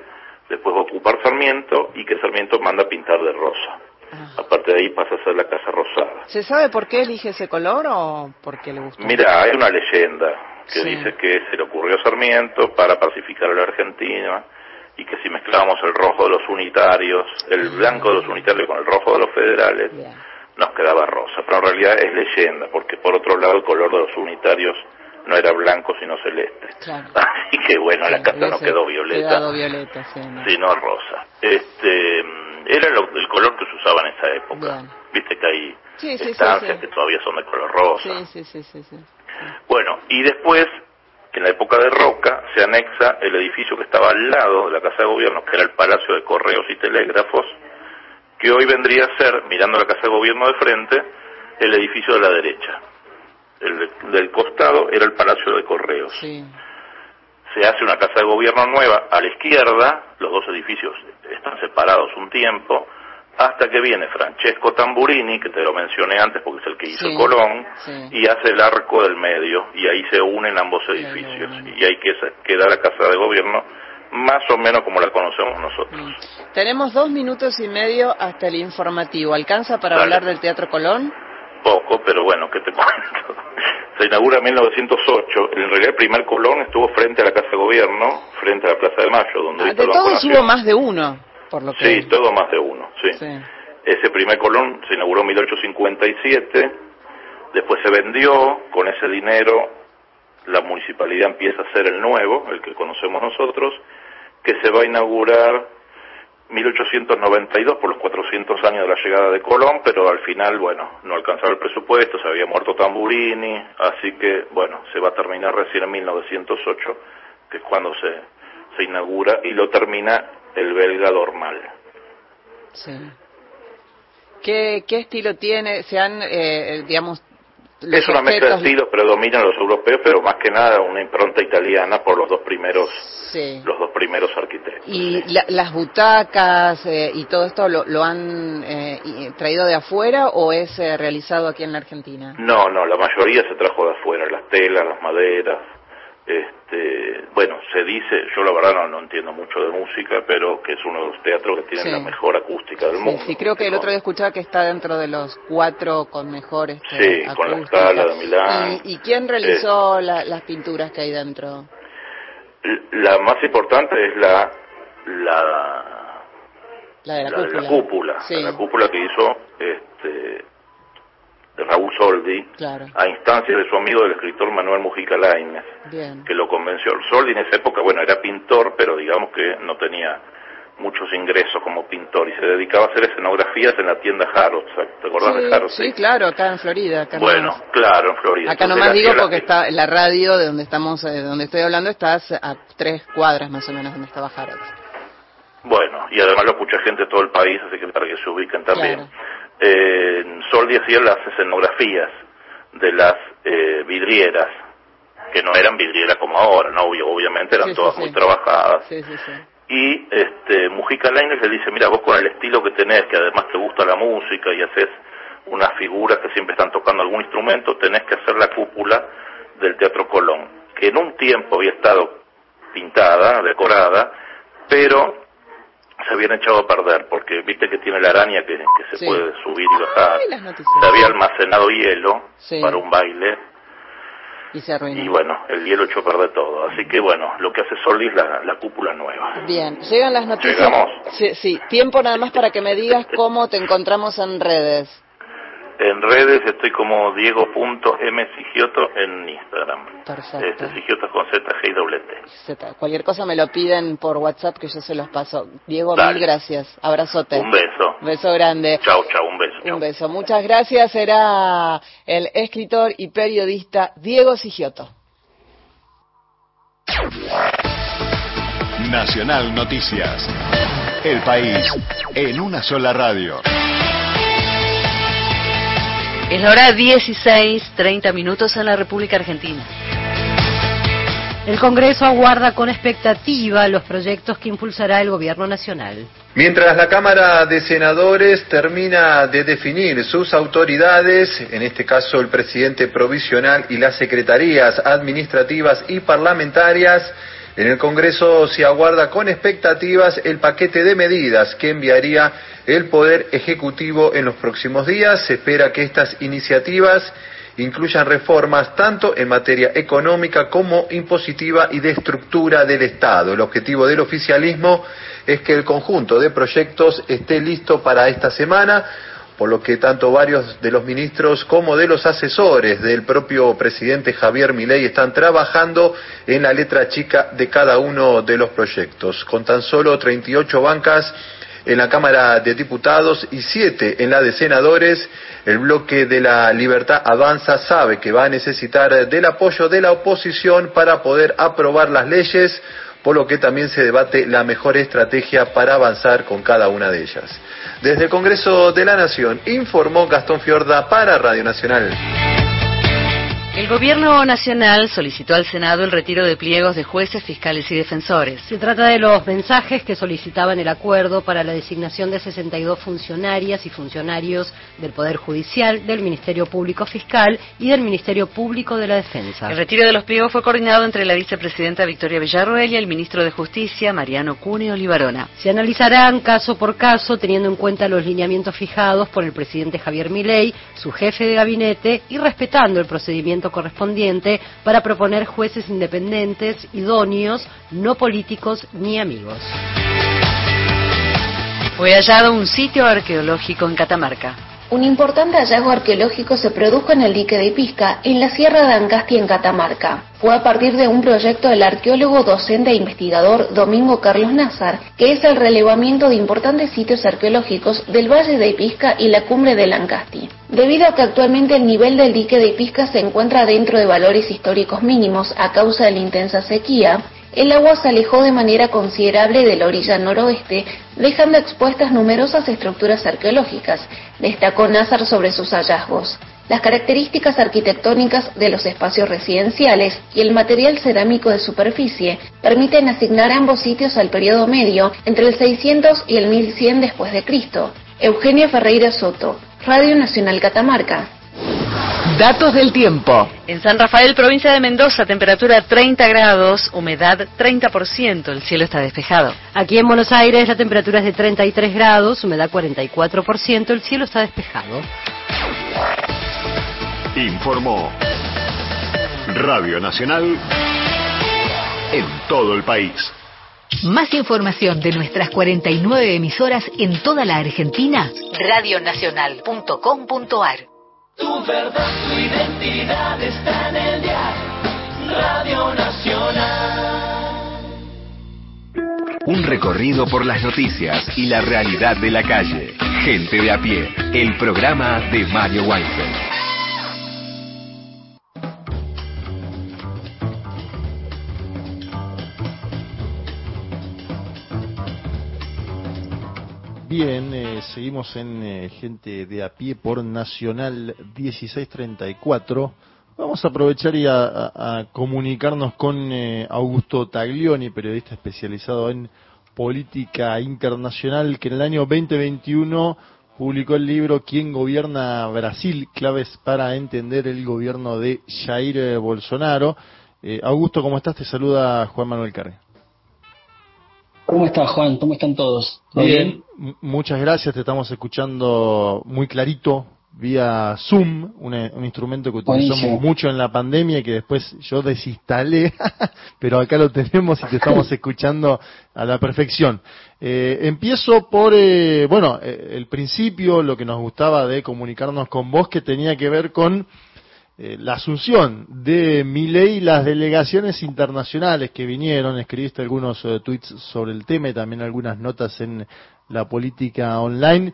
después va a ocupar Sarmiento y que Sarmiento manda a pintar de rosa. Aparte de ahí pasa a ser la casa rosada. ¿Se sabe por qué elige ese color o porque le gusta? Mira, hay una leyenda que Sí. dice que se le ocurrió a Sarmiento para pacificar a la Argentina y que si mezclábamos el rojo de los unitarios, el blanco de los unitarios con el rojo de los federales, nos quedaba rosa. Pero en realidad es leyenda, porque por otro lado el color de los unitarios no era blanco sino celeste. Claro. Así que bueno, la casa no quedó violeta, Quedado violeta, sí. ¿no? sino rosa. Este, era lo- el color que se usaba en esa época. Bien. Viste que hay Sí, estancias que todavía son de color rosa. Sí, sí, sí, sí. Bueno, y después en la época de Roca se anexa el edificio que estaba al lado de la Casa de Gobierno, que era el Palacio de Correos y Telégrafos, que hoy vendría a ser, mirando la Casa de Gobierno de frente, el edificio de la derecha. El de- del costado era el Palacio de Correos. Se hace una Casa de Gobierno nueva a la izquierda, los dos edificios están separados un tiempo, hasta que viene Francesco Tamburini, que te lo mencioné antes porque es el que hizo Sí, Colón, sí. y hace el arco del medio, y ahí se unen ambos edificios, y ahí queda la Casa de Gobierno más o menos como la conocemos nosotros. Tenemos dos minutos y medio hasta el informativo. ¿Alcanza para Dale. hablar del Teatro Colón? Poco, pero bueno, ¿qué te cuento? Se inaugura en 1908, en realidad el primer Colón estuvo frente a la Casa de Gobierno, frente a la Plaza de Mayo, donde Ah, de todos hubo más de uno, por lo que... Sí, todo más de uno, sí. Ese primer Colón se inauguró en 1857, después se vendió, con ese dinero la municipalidad empieza a hacer el nuevo, el que conocemos nosotros, que se va a inaugurar 1892 por los 400 años de la llegada de Colón, pero al final, bueno, no alcanzaba el presupuesto, se había muerto Tamburini, así que, bueno, se va a terminar recién en 1908, que es cuando se, se inaugura, y lo termina el belga Dormal. Sí. ¿Qué, qué estilo tiene? Se han, eh, digamos... los Es una mezcla de estilos, predominan los europeos, pero más que nada una impronta italiana por los dos primeros, Sí. los dos primeros arquitectos. ¿Y la- las butacas eh, y todo esto lo, lo han eh, traído de afuera o es eh, realizado aquí en la Argentina? No, no, la mayoría se trajo de afuera, las telas, las maderas. Este, bueno, se dice, yo la verdad no, no entiendo mucho de música, pero que es uno de los teatros que tienen Sí. la mejor acústica del Sí, mundo. sí, creo que el otro día escuchaba que está dentro de los cuatro con mejores Sí, con la escala de Milán. ¿Y, y quién realizó la- las pinturas que hay dentro? La más importante es la la, La de la, la de cúpula. la cúpula, Sí, la cúpula que hizo este de Raúl Soldi claro. a instancia de su amigo el escritor Manuel Mujica Lainez. Que lo convenció. Soldi en esa época, bueno, era pintor, pero digamos que no tenía muchos ingresos como pintor y se dedicaba a hacer escenografías en la tienda Harrods. ¿Te acordás de Harrods? sí, claro, acá en Florida. Acá Bueno, nomás. claro, en Florida. Acá Entonces, nomás digo hacía la- porque está la radio de donde estamos, eh, de donde estoy hablando, está a tres cuadras más o menos donde estaba Harrods. Bueno, y además lo escucha gente de todo el país, así que para que se ubiquen también. Claro. Eh, Soldi hacía las escenografías de las eh, vidrieras, que no eran vidrieras como ahora, no obviamente eran Sí, todas sí. muy trabajadas. Sí, y este Mujica Lainez le dice, mira, vos con el estilo que tenés, que además te gusta la música y haces unas figuras que siempre están tocando algún instrumento, tenés que hacer la cúpula del Teatro Colón, que en un tiempo había estado pintada, decorada, pero se habían echado a perder, porque viste que tiene la araña que, que se Sí. puede subir y bajar, Ay, se había almacenado hielo Sí. para un baile, Y se arruinó. y bueno, el hielo echó a perder todo, así que bueno, lo que hace Soldi es la, la cúpula nueva. Bien, llegan las noticias. Llegamos. Sí, sí, tiempo nada más para que me digas cómo te encontramos en redes. En redes estoy como diego.msigioto en Instagram. Perfecto. Este, Sigioto con Z, G y doble T. Z. Cualquier cosa me lo piden por WhatsApp que yo se los paso. Diego, Dale. mil gracias. Abrazote. Un beso. Beso grande. Chau, chau, un beso. Un beso. Muchas gracias. Era el escritor y periodista Diego Sigioto. Nacional Noticias. El país en una sola radio. Es la hora 16, 30 minutos en la República Argentina. El Congreso aguarda con expectativa los proyectos que impulsará el Gobierno Nacional. Mientras la Cámara de Senadores termina de definir sus autoridades, en este caso el presidente provisional y las secretarías administrativas y parlamentarias, en el Congreso se aguarda con expectativas el paquete de medidas que enviaría el Poder Ejecutivo en los próximos días. Se espera que estas iniciativas incluyan reformas tanto en materia económica como impositiva y de estructura del Estado. El objetivo del oficialismo es que el conjunto de proyectos esté listo para esta semana, por lo que tanto varios de los ministros como de los asesores del propio presidente Javier Milei están trabajando en la letra chica de cada uno de los proyectos. Con tan solo 38 bancas en la Cámara de Diputados y siete en la de Senadores. El bloque de la Libertad Avanza sabe que va a necesitar del apoyo de la oposición para poder aprobar las leyes, por lo que también se debate la mejor estrategia para avanzar con cada una de ellas. Desde el Congreso de la Nación informó Gastón Fiorda para Radio Nacional. El Gobierno Nacional solicitó al Senado el retiro de pliegos de jueces, fiscales y defensores. Se trata de los mensajes que solicitaban el acuerdo para la designación de 62 funcionarias y funcionarios del Poder Judicial, del Ministerio Público Fiscal y del Ministerio Público de la Defensa. El retiro de los pliegos fue coordinado entre la vicepresidenta Victoria Villarroel y el ministro de Justicia, Mariano Cune Olivarona. Se analizarán caso por caso, teniendo en cuenta los lineamientos fijados por el presidente Javier Milei, su jefe de gabinete y respetando el procedimiento correspondiente para proponer jueces independientes, idóneos, no políticos ni amigos. Fue hallado un sitio arqueológico en Catamarca. Un importante hallazgo arqueológico se produjo en el dique de Pisca, en la Sierra de Ancasti, en Catamarca. Fue a partir de un proyecto del arqueólogo, docente e investigador Domingo Carlos Nazar, que es el relevamiento de importantes sitios arqueológicos del Valle de Pisca y la cumbre del Ancasti. Debido a que actualmente el nivel del dique de Pisca se encuentra dentro de valores históricos mínimos a causa de la intensa sequía, el agua se alejó de manera considerable de la orilla noroeste, dejando expuestas numerosas estructuras arqueológicas, destacó Nazar sobre sus hallazgos. Las características arquitectónicas de los espacios residenciales y el material cerámico de superficie permiten asignar ambos sitios al periodo medio entre el 600 y el 1100 después de Cristo. Eugenia Ferreira Soto, Radio Nacional Catamarca. Datos del tiempo. En San Rafael, provincia de Mendoza, temperatura 30 grados, humedad 30%, el cielo está despejado. Aquí en Buenos Aires la temperatura es de 33 grados, humedad 44%, el cielo está despejado. Informó Radio Nacional en todo el país. Más información de nuestras 49 emisoras en toda la Argentina, radionacional.com.ar. Tu verdad, tu identidad está en el diario Radio Nacional. Un recorrido por las noticias y la realidad de la calle. Gente de a pie. El programa de Mario Weinfeld. Bien, eh, seguimos en eh, Gente de a pie por Nacional 1634. Vamos a aprovechar y a, a- comunicarnos con eh, Augusto Taglioni, periodista especializado en política internacional, que en el año 2021 publicó el libro ¿Quién gobierna Brasil? Claves para entender el gobierno de Jair eh, Bolsonaro. Eh, Augusto, ¿cómo estás? Te saluda Juan Manuel Carre. ¿Cómo estás, Juan? ¿Cómo están todos? ¿Todo Bien, muchas gracias. Te estamos escuchando muy clarito vía Zoom, un, un instrumento que utilizamos Buenísimo. mucho en la pandemia y que después yo desinstalé, pero acá lo tenemos y te estamos escuchando a la perfección. Eh, empiezo por, eh, bueno, eh, el principio, lo que nos gustaba de comunicarnos con vos, que tenía que ver con eh, la asunción de Milei y las delegaciones internacionales que vinieron, escribiste algunos eh, tweets sobre el tema y también algunas notas en la política online.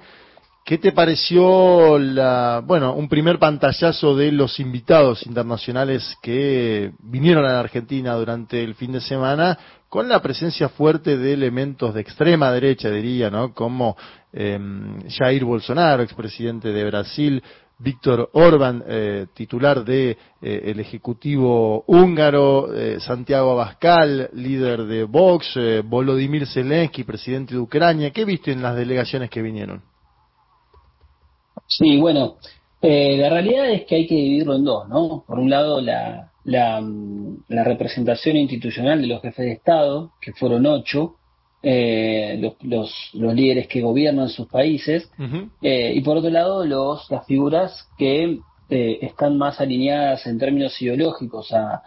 ¿Qué te pareció la, bueno, un primer pantallazo de los invitados internacionales que vinieron a la Argentina durante el fin de semana con la presencia fuerte de elementos de extrema derecha, diría, ¿no? Como eh, Jair Bolsonaro, expresidente de Brasil, Víctor Orban, eh, titular de eh, el Ejecutivo húngaro, eh, Santiago Abascal, líder de Vox, eh, Volodymyr Zelensky, presidente de Ucrania. ¿Qué viste en las delegaciones que vinieron? Sí, bueno, la realidad es que hay que dividirlo en dos, ¿no? Por un lado, la, la, mm, la representación institucional de los jefes de Estado, que fueron ocho, eh, los, los, los líderes que gobiernan sus países, eh, y por otro lado, los, las figuras que eh, están más alineadas en términos ideológicos a,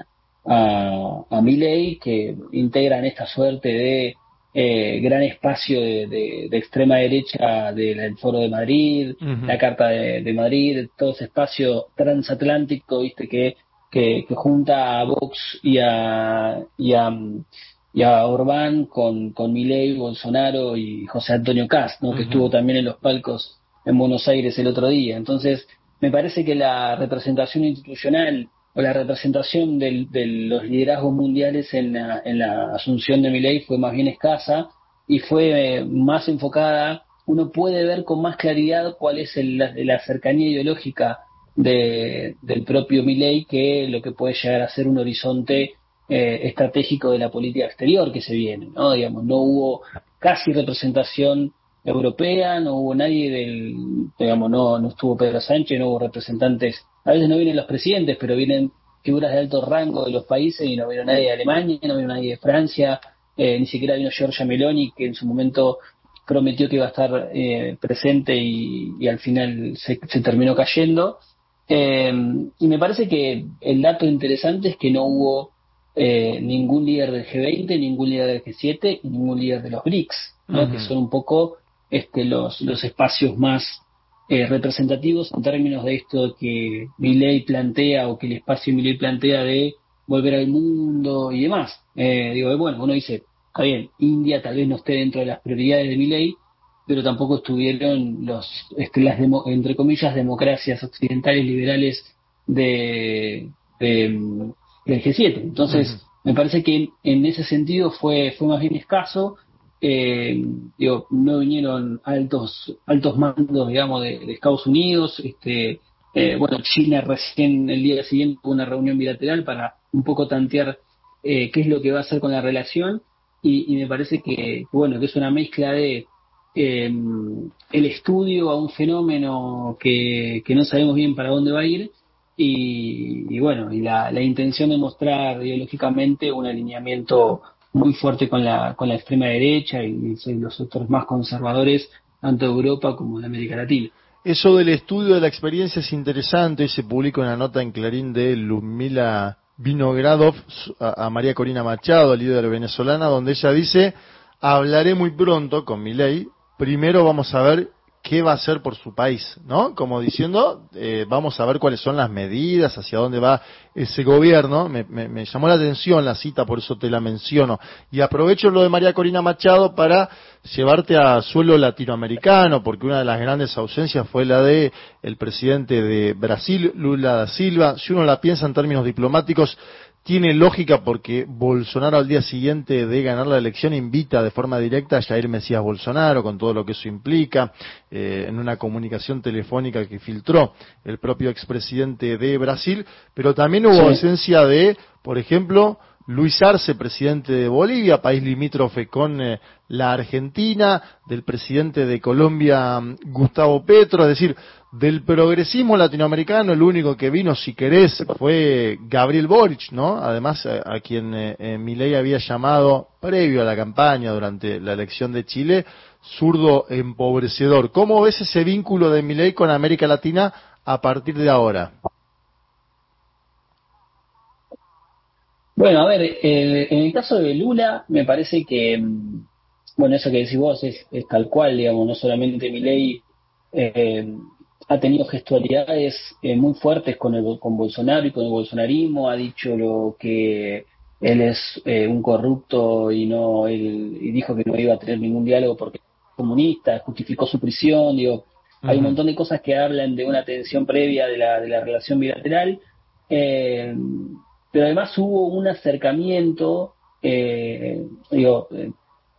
a, a Milei, que integran esta suerte de eh, gran espacio de, de- de extrema derecha del Foro de Madrid, la Carta de, de Madrid, todo ese espacio transatlántico, viste, que, que, que junta a Vox y a, y a, y a Orbán con, con Milei, Bolsonaro y José Antonio Cast, ¿no? que estuvo también en los palcos en Buenos Aires el otro día. Entonces, me parece que la representación institucional o la representación de los liderazgos mundiales en la, en la asunción de Milei fue más bien escasa y fue eh, más enfocada, uno puede ver con más claridad cuál es la, cercanía ideológica de, del propio Milei que lo que puede llegar a ser un horizonte eh, estratégico de la política exterior que se viene, ¿no? Digamos, no hubo casi representación europea, no hubo nadie del, digamos, no, no estuvo Pedro Sánchez, no hubo representantes, a veces no vienen los presidentes, pero vienen figuras de alto rango de los países y no vino nadie de Alemania, no vino nadie de Francia, eh, ni siquiera vino Giorgia Meloni, que en su momento prometió que iba a estar eh, presente y, al final se, terminó cayendo. Eh, y me parece que el dato interesante es que no hubo ningún líder del G20, ningún líder del G7 y ningún líder de los BRICS, que son un poco este, los, los espacios más eh, representativos en términos de esto que ley plantea o que el espacio ley plantea de volver al mundo y demás. Eh, digo, bueno, uno dice, está bien, India tal vez no esté dentro de las prioridades de ley pero tampoco estuvieron los, este, las entre comillas, democracias occidentales liberales de, del G7. Entonces, me parece que en ese sentido fue, fue más bien escaso eh, digo, no vinieron altos altos mandos, digamos, de, Estados Unidos. Este, eh, bueno, China recién el día siguiente tuvo una reunión bilateral para un poco tantear eh, qué es lo que va a hacer con la relación y, me parece que, bueno, que es una mezcla de em, el estudio a un fenómeno que, que no sabemos bien para dónde va a ir y, bueno, y la, la intención de mostrar ideológicamente un alineamiento muy fuerte con la, con la extrema derecha y, los sectores más conservadores, tanto de Europa como de América Latina. Eso del estudio de la experiencia es interesante, se publica una nota en Clarín de Lumila Vinogradov a, María Corina Machado, líder venezolana, donde ella dice, hablaré muy pronto con mi ley, primero vamos a ver qué va a hacer por su país, ¿no? Como diciendo, eh, vamos a ver cuáles son las medidas, hacia dónde va ese gobierno. Me, me, llamó la atención la cita, por eso te la menciono. Y aprovecho lo de María Corina Machado para llevarte a suelo latinoamericano, porque una de las grandes ausencias fue la de el presidente de Brasil, Lula da Silva. Si uno la piensa en términos diplomáticos, tiene lógica porque Bolsonaro al día siguiente de ganar la elección invita de forma directa a Jair Mesías Bolsonaro con todo lo que eso implica. Eh, en una comunicación telefónica que filtró el propio expresidente de Brasil, pero también hubo ausencia de, por ejemplo, Luis Arce, presidente de Bolivia, país limítrofe con eh, la Argentina, del presidente de Colombia, Gustavo Petro, es decir, del progresismo latinoamericano, el único que vino, si querés, fue Gabriel Boric, ¿no? Además, a, quien eh, eh, Milei había llamado, previo a la campaña, durante la elección de Chile, zurdo empobrecedor. ¿Cómo ves ese vínculo de Milei con América Latina a partir de ahora? Bueno, a ver, en el caso de Lula, me parece que, mm, bueno, eso que decís vos es, tal cual, digamos, no solamente Milei eh, ha tenido gestualidades eh, muy fuertes con, el, con Bolsonaro y con el bolsonarismo, ha dicho lo que él es eh, un corrupto y no él, y dijo que no iba a tener ningún diálogo porque es comunista, justificó su prisión, digo, hay un montón de cosas que hablan de una tensión previa de la, de la relación bilateral, eh, pero además hubo un acercamiento, digo,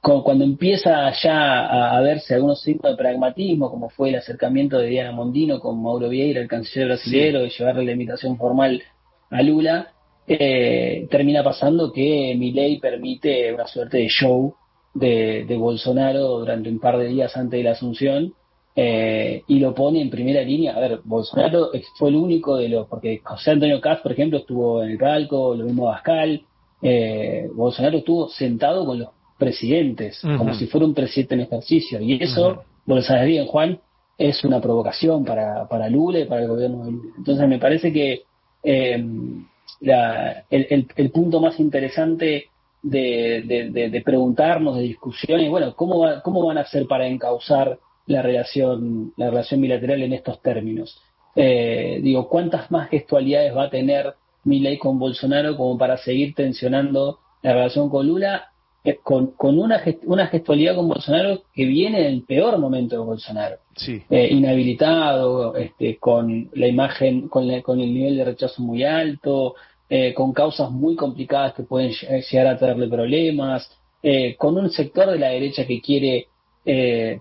cuando empieza ya a, verse algunos signos de pragmatismo, como fue el acercamiento de Diana Mondino con Mauro Vieira, el canciller brasileño, de llevarle la invitación formal a Lula, eh, termina pasando que Milei permite una suerte de show de, Bolsonaro durante un par de días antes de la asunción eh, y lo pone en primera línea. A ver, Bolsonaro fue el único de los, porque José Antonio Caz, por ejemplo, estuvo en el palco, lo mismo Bascal, eh, Bolsonaro estuvo sentado con los presidentes, como si fuera un presidente en ejercicio. Y eso, vos lo sabes bien, Juan, es una provocación para, para Lula y para el gobierno de Lula. Entonces me parece que eh, la, el, el, punto más interesante de, de, preguntarnos, de discusiones, bueno, ¿cómo, ¿cómo van a hacer para encauzar la relación, la relación bilateral en estos términos? Eh, digo, ¿cuántas más gestualidades va a tener Milei con Bolsonaro como para seguir tensionando la relación con Lula con, con una, una gestualidad con Bolsonaro que viene del peor momento de Bolsonaro. Sí. Eh, inhabilitado, este, con la imagen, con, con el nivel de rechazo muy alto, eh, con causas muy complicadas que pueden llegar a traerle problemas, con un sector de la derecha que quiere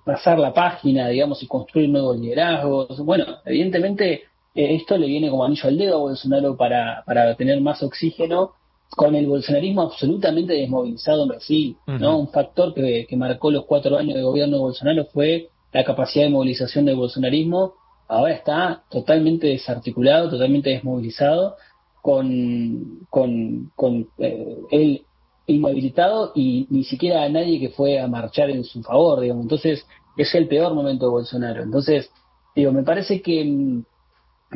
pasar la página, digamos, y construir nuevos liderazgos. Bueno, evidentemente esto le viene como anillo al dedo a Bolsonaro para, para tener más oxígeno con el bolsonarismo absolutamente desmovilizado en Brasil, ¿no? Un factor que, marcó los cuatro años de gobierno de Bolsonaro fue la capacidad de movilización del bolsonarismo. Ahora está totalmente desarticulado, totalmente desmovilizado, con, con, con eh, él inhabilitado y ni siquiera nadie que fue a marchar en su favor, digamos. Entonces, es el peor momento de Bolsonaro. Entonces, digo, me parece que,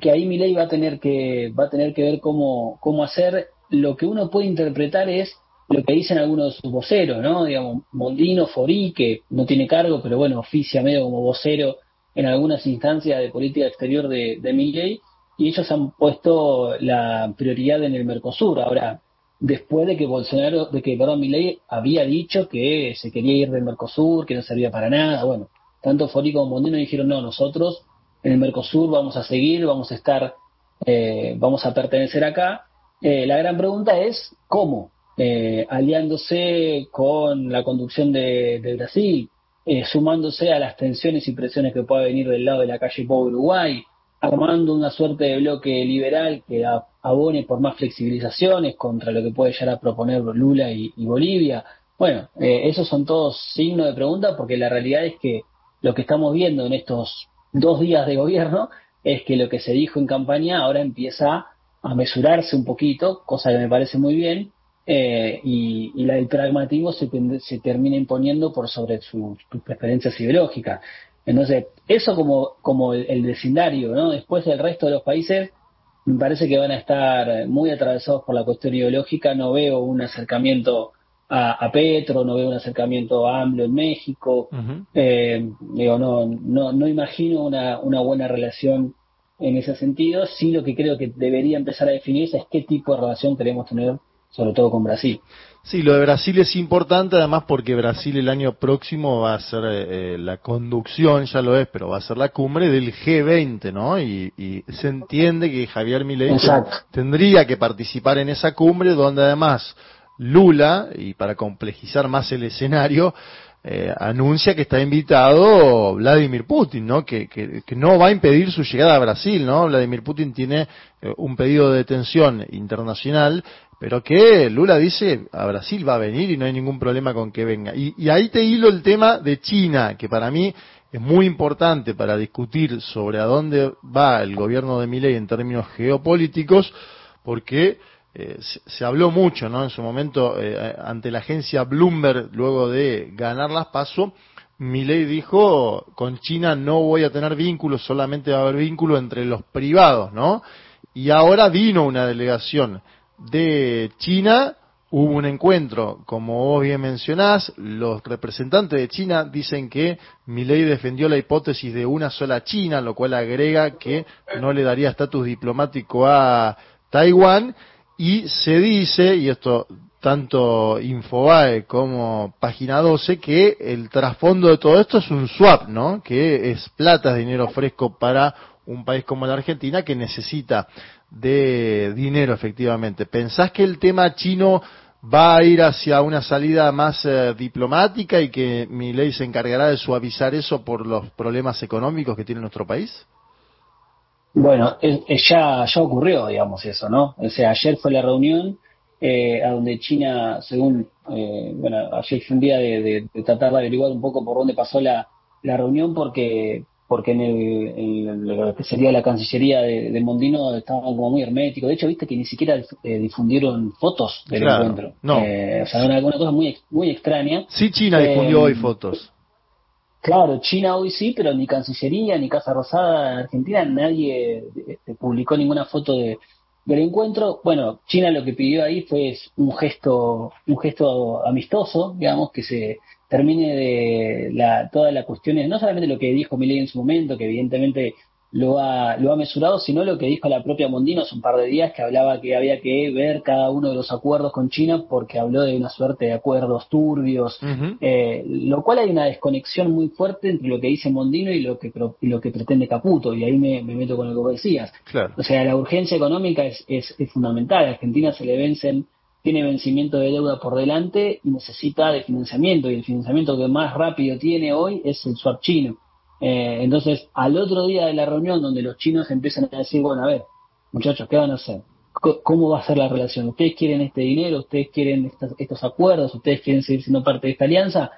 que ahí mi ley va a tener que, va a tener que ver cómo, cómo hacer lo que uno puede interpretar es lo que dicen algunos de sus voceros, ¿no? Digamos, Mondino, Forí, que no tiene cargo, pero bueno, oficia medio como vocero en algunas instancias de política exterior de, de Milley, y ellos han puesto la prioridad en el Mercosur. Ahora, después de que Bolsonaro, de que, perdón, Milley había dicho que se quería ir del Mercosur, que no servía para nada, bueno, tanto Forí como Mondino dijeron, no, nosotros en el Mercosur vamos a seguir, vamos a estar, eh, vamos a pertenecer acá, eh, la gran pregunta es cómo, eh, aliándose con la conducción de, Brasil, eh, sumándose a las tensiones y presiones que pueda venir del lado de la calle Pobre Uruguay, armando una suerte de bloque liberal que abone por más flexibilizaciones contra lo que puede llegar a proponer Lula y, Bolivia. Bueno, esos son todos signos de pregunta porque la realidad es que lo que estamos viendo en estos dos días de gobierno es que lo que se dijo en campaña ahora empieza a mesurarse un poquito, cosa que me parece muy bien, eh, y, la del pragmatismo se, se termina imponiendo por sobre sus preferencias ideológicas. Entonces, eso como, como el, vecindario, ¿no? Después del resto de los países, me parece que van a estar muy atravesados por la cuestión ideológica. No veo un acercamiento a, Petro, no veo un acercamiento a AMLO en México. eh, digo, no, no, no imagino una, una buena relación en ese sentido. Sí lo que creo que debería empezar a definirse es qué tipo de relación queremos tener, sobre todo con Brasil. Sí, lo de Brasil es importante además porque Brasil el año próximo va a ser eh, la conducción, ya lo es, pero va a ser la cumbre del G20, ¿no? Y, se entiende que Javier Milei tendría que participar en esa cumbre donde además Lula, y para complejizar más el escenario, eh, anuncia que está invitado Vladimir Putin, ¿no? Que, que, no va a impedir su llegada a Brasil, ¿no? Vladimir Putin tiene eh, un pedido de detención internacional, pero que Lula dice a Brasil va a venir y no hay ningún problema con que venga. Y, y ahí te hilo el tema de China, que para mí es muy importante para discutir sobre a dónde va el gobierno de Milei en términos geopolíticos, porque eh, se, habló mucho, ¿no? En su momento, eh, ante la agencia Bloomberg, luego de ganar las PASO, Milei dijo, con China no voy a tener vínculos, solamente va a haber vínculo entre los privados, ¿no? Y ahora vino una delegación de China, hubo un encuentro, como vos bien mencionás, los representantes de China dicen que Milei defendió la hipótesis de una sola China, lo cual agrega que no le daría estatus diplomático a Taiwán, y se dice, y esto tanto Infobae como Página 12, que el trasfondo de todo esto es un swap, ¿no? Que es plata, es dinero fresco para un país como la Argentina que necesita de dinero efectivamente. ¿Pensás que el tema chino va a ir hacia una salida más eh, diplomática y que mi ley se encargará de suavizar eso por los problemas económicos que tiene nuestro país? Bueno, ya, ya ocurrió, digamos, eso, ¿no? O sea, ayer fue la reunión eh, a donde China, según, eh, bueno, ayer fue un día de, tratar de averiguar un poco por dónde pasó la, la reunión, porque porque en, el, lo que sería la Cancillería de, Mondino estaban como muy herméticos. De hecho, viste que ni siquiera eh, difundieron fotos del encuentro. No. o sea, una, una cosa muy, muy extraña. Sí, China difundió hoy fotos. Claro, China hoy sí, pero ni Cancillería ni Casa Rosada en Argentina, nadie este, publicó ninguna foto de, del encuentro. Bueno, China lo que pidió ahí fue un gesto, un gesto amistoso, digamos, que se termine de la, todas las cuestiones, no solamente lo que dijo Milei en su momento, que evidentemente lo ha, lo ha mesurado, sino lo que dijo la propia Mondino hace un par de días, que hablaba que había que ver cada uno de los acuerdos con China porque habló de una suerte de acuerdos turbios, eh, lo cual hay una desconexión muy fuerte entre lo que dice Mondino y lo que, y lo que pretende Caputo, y ahí me, meto con lo que vos decías. O sea, la urgencia económica es, es, es fundamental, a Argentina se le vencen tiene vencimiento de deuda por delante y necesita de financiamiento, y el financiamiento que más rápido tiene hoy es el swap chino. Eh, entonces, al otro día de la reunión donde los chinos empiezan a decir, bueno, a ver, muchachos, ¿qué van a hacer? ¿Cómo va a ser la relación? ¿Ustedes quieren este dinero? ¿Ustedes quieren estos acuerdos? ¿Ustedes quieren seguir siendo parte de esta alianza?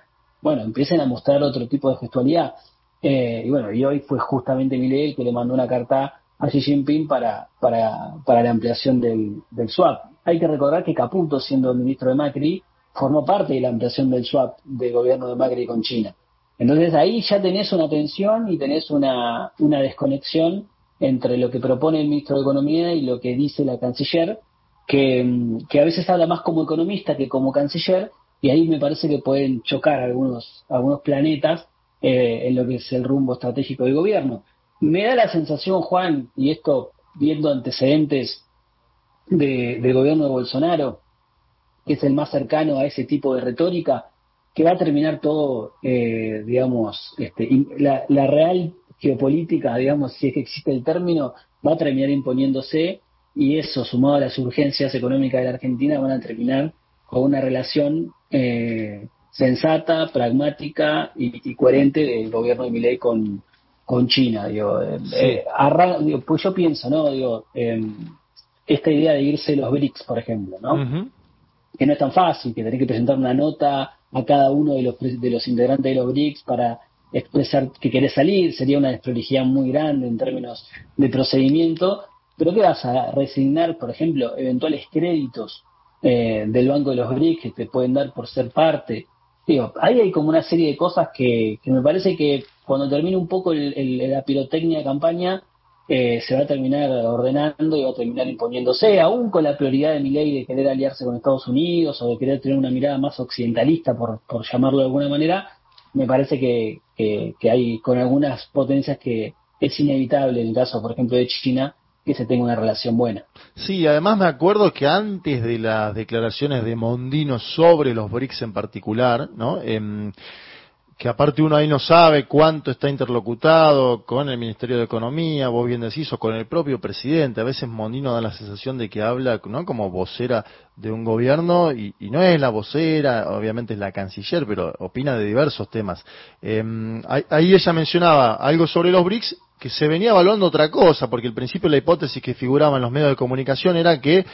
Bueno, empiecen a mostrar otro tipo de gestualidad. Eh, y bueno, y hoy fue justamente Milei que le mandó una carta a Xi Jinping para, para, para la ampliación del, del swap. Hay que recordar que Caputo, siendo el ministro de Macri, formó parte de la ampliación del swap del gobierno de Macri con China. Entonces ahí ya tenés una tensión y tenés una, una desconexión entre lo que propone el ministro de Economía y lo que dice la canciller, que, que, a veces habla más como economista que como canciller, y ahí me parece que pueden chocar algunos, algunos planetas eh, en lo que es el rumbo estratégico del gobierno. Me da la sensación, Juan, y esto viendo antecedentes de, del gobierno de Bolsonaro, que es el más cercano a ese tipo de retórica, que va a terminar todo, eh, digamos, este, la, la, real geopolítica, digamos, si es que existe el término, va a terminar imponiéndose y eso, sumado a las urgencias económicas de la Argentina, van a terminar con una relación eh, sensata, pragmática y, coherente del gobierno de Milei con, con China. Digo, eh, pues yo pienso, ¿no? Digo, em, esta idea de irse los BRICS, por ejemplo, ¿no? Que no es tan fácil, que tenés que presentar una nota a cada uno de los, de los integrantes de los BRICS para expresar que querés salir, sería una desprolijidad muy grande en términos de procedimiento, pero ¿qué vas a resignar, por ejemplo, eventuales créditos eh, del Banco de los BRICS que te pueden dar por ser parte? Digo, ahí hay como una serie de cosas que, que me parece que cuando termine un poco el, la pirotecnia de campaña, eh, se va a terminar ordenando y va a terminar imponiéndose, aún con la prioridad de mi ley de querer aliarse con Estados Unidos o de querer tener una mirada más occidentalista, por, por llamarlo de alguna manera, me parece que, que, hay con algunas potencias que es inevitable, en el caso, por ejemplo, de China, que se tenga una relación buena. Sí, además me acuerdo que antes de las declaraciones de Mondino sobre los BRICS en particular, ¿no? Eh, que aparte uno ahí no sabe cuánto está interlocutado con el Ministerio de Economía, vos bien decís, o con el propio presidente. A veces Mondino da la sensación de que habla ¿no? como vocera de un gobierno y, no es la vocera, obviamente es la canciller, pero opina de diversos temas. Em, ahí ella mencionaba algo sobre los BRICS que se venía evaluando otra cosa, porque el principio la hipótesis que figuraba en los medios de comunicación era que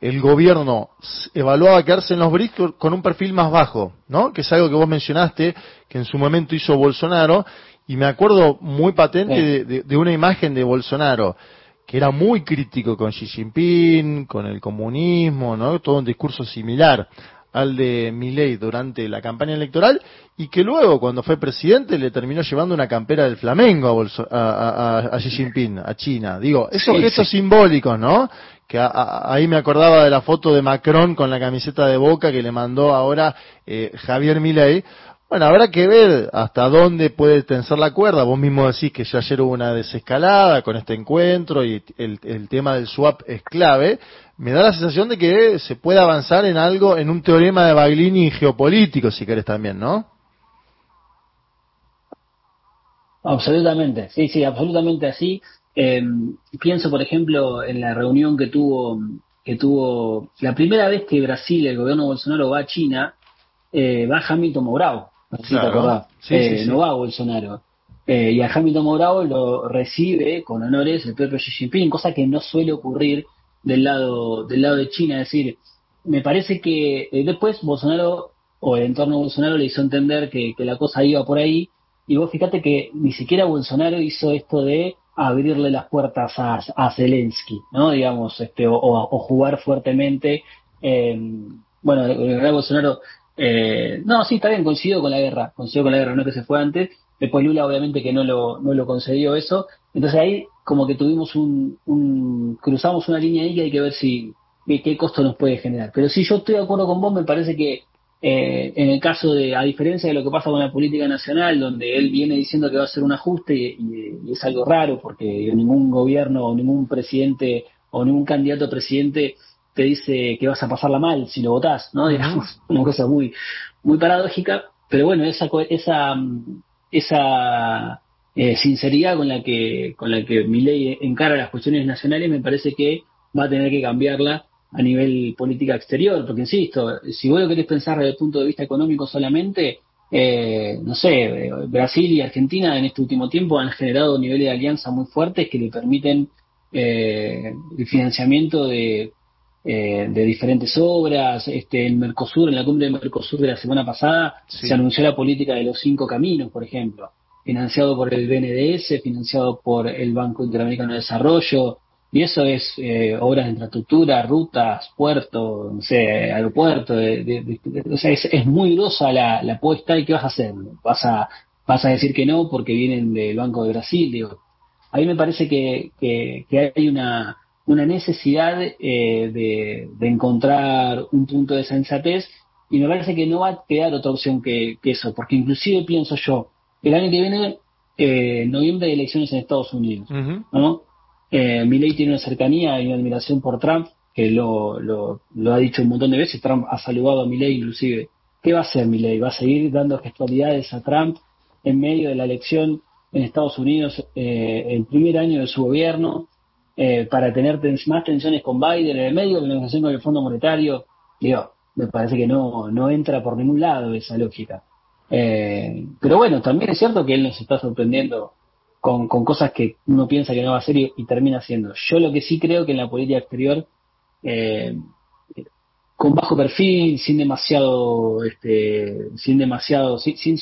el gobierno evaluaba quedarse en los BRICS con un perfil más bajo, ¿no? Que es algo que vos mencionaste, que en su momento hizo Bolsonaro, y me acuerdo muy patente de, una imagen de Bolsonaro, que era muy crítico con Xi Jinping, con el comunismo, ¿no? Todo un discurso similar al de Milley durante la campaña electoral y que luego cuando fue presidente le terminó llevando una campera del Flamengo a, Xi Jinping, a China. Digo, esos gestos simbólicos, ¿no? que ahí me acordaba de la foto de Macron con la camiseta de Boca que le mandó ahora eh, Javier Milei. Bueno, habrá que ver hasta dónde puede tensar la cuerda. Vos mismo decís que ya ayer hubo una desescalada con este encuentro y el, el tema del swap es clave. Me da la sensación de que se puede avanzar en algo, en un teorema de Baglini geopolítico, si querés también, ¿no? Absolutamente, sí, sí, absolutamente así. Eh, pienso, por ejemplo, en la reunión que tuvo, que tuvo la primera vez que Brasil, el gobierno Bolsonaro va a China, eh, va Hamilton Mourao, eh, no va Bolsonaro. Eh, y a Hamilton Mourao lo recibe con honores el propio Xi Jinping, cosa que no suele ocurrir del lado, del lado de China. Es decir, me parece que eh, después Bolsonaro o el entorno de Bolsonaro le hizo entender que, que la cosa iba por ahí. Y vos fíjate que ni siquiera Bolsonaro hizo esto de abrirle las puertas a, a Zelensky, ¿no? Digamos, este, o, jugar fuertemente. Eh, bueno, el Bolsonaro, eh, no, sí, está bien, coincido con la guerra, coincido con la guerra, no que se fue antes. Después Lula, obviamente, que no lo, no lo concedió eso. Entonces ahí, como que tuvimos un, un cruzamos una línea ahí que hay que ver si, qué, costo nos puede generar. Pero si yo estoy de acuerdo con vos, me parece que eh, en el caso de, a diferencia de lo que pasa con la política nacional, donde él viene diciendo que va a hacer un ajuste y, es algo raro porque ningún gobierno o ningún presidente o ningún candidato a presidente te dice que vas a pasarla mal si lo votás, ¿no? Digamos, una cosa muy, muy paradójica, pero bueno, esa, esa, esa eh, sinceridad con la que, con la que ley encara las cuestiones nacionales me parece que va a tener que cambiarla a nivel política exterior, porque insisto, si vos lo querés pensar desde el punto de vista económico solamente, eh, no sé, Brasil y Argentina en este último tiempo han generado niveles de alianza muy fuertes que le permiten eh, el financiamiento de, eh, de diferentes obras. Este, en Mercosur, en la cumbre de Mercosur de la semana pasada, se anunció la política de los cinco caminos, por ejemplo, financiado por el BNDES, financiado por el Banco Interamericano de Desarrollo, y eso es eh, obras de infraestructura, rutas, puertos, no sé, aeropuertos, o sea, es, muy grosa la, apuesta y ¿qué vas a hacer? ¿Vas a, vas a decir que no porque vienen del Banco de Brasil? Digo, a mí me parece que, que, hay una, una necesidad eh, de, encontrar un punto de sensatez y me parece que no va a quedar otra opción que, que eso, porque inclusive pienso yo, el año que viene, eh, noviembre de elecciones en Estados Unidos, ¿no? Eh, Milley tiene una cercanía y una admiración por Trump, que lo, lo, lo, ha dicho un montón de veces. Trump ha saludado a Milley inclusive. ¿Qué va a hacer Milley? ¿Va a seguir dando gestualidades a Trump en medio de la elección en Estados Unidos eh, el primer año de su gobierno eh, para tener más tensiones con Biden en el medio de la negociación con el Fondo Monetario? Digo, me parece que no, no entra por ningún lado esa lógica. Eh, pero bueno, también es cierto que él nos está sorprendiendo con, con cosas que uno piensa que no va a hacer y, termina haciendo. Yo lo que sí creo que en la política exterior, eh, con bajo perfil, sin demasiado, este, sin demasiado, sin, sin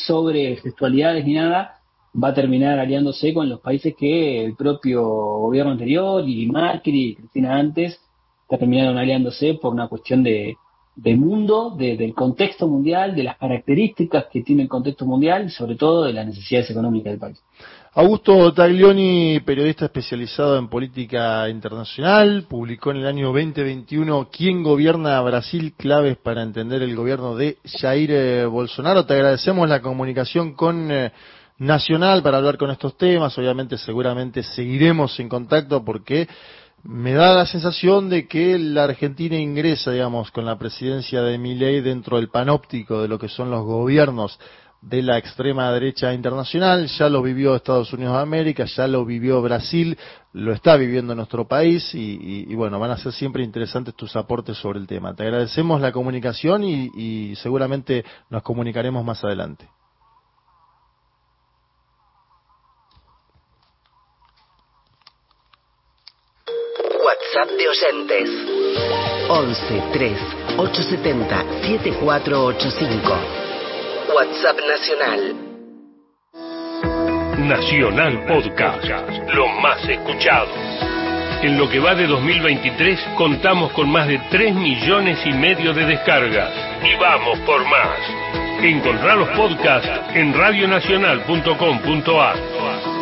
textualidades ni nada, va a terminar aliándose con los países que el propio gobierno anterior y Macri y Cristina antes terminaron aliándose por una cuestión de, de mundo, del contexto mundial, de las características que tiene el contexto mundial y sobre todo de las necesidades económicas del país. Augusto Taglioni, periodista especializado en política internacional, publicó en el año 2021 ¿Quién gobierna Brasil? Claves para entender el gobierno de Jair eh, Bolsonaro. Te agradecemos la comunicación con eh, Nacional para hablar con estos temas. Obviamente, seguramente seguiremos en contacto porque me da la sensación de que la Argentina ingresa, digamos, con la presidencia de Milei dentro del panóptico de lo que son los gobiernos de la extrema derecha internacional, ya lo vivió Estados Unidos de América, ya lo vivió Brasil, lo está viviendo nuestro país y, bueno, van a ser siempre interesantes tus aportes sobre el tema. Te agradecemos la comunicación y, seguramente nos comunicaremos más adelante. WhatsApp de oyentes 11 3 870 7485 WhatsApp Nacional. Nacional Podcast, lo más escuchado. En lo que va de 2023 contamos con más de 3 millones y medio de descargas y vamos por más. Encontrar los podcasts en radionacional.com.ar.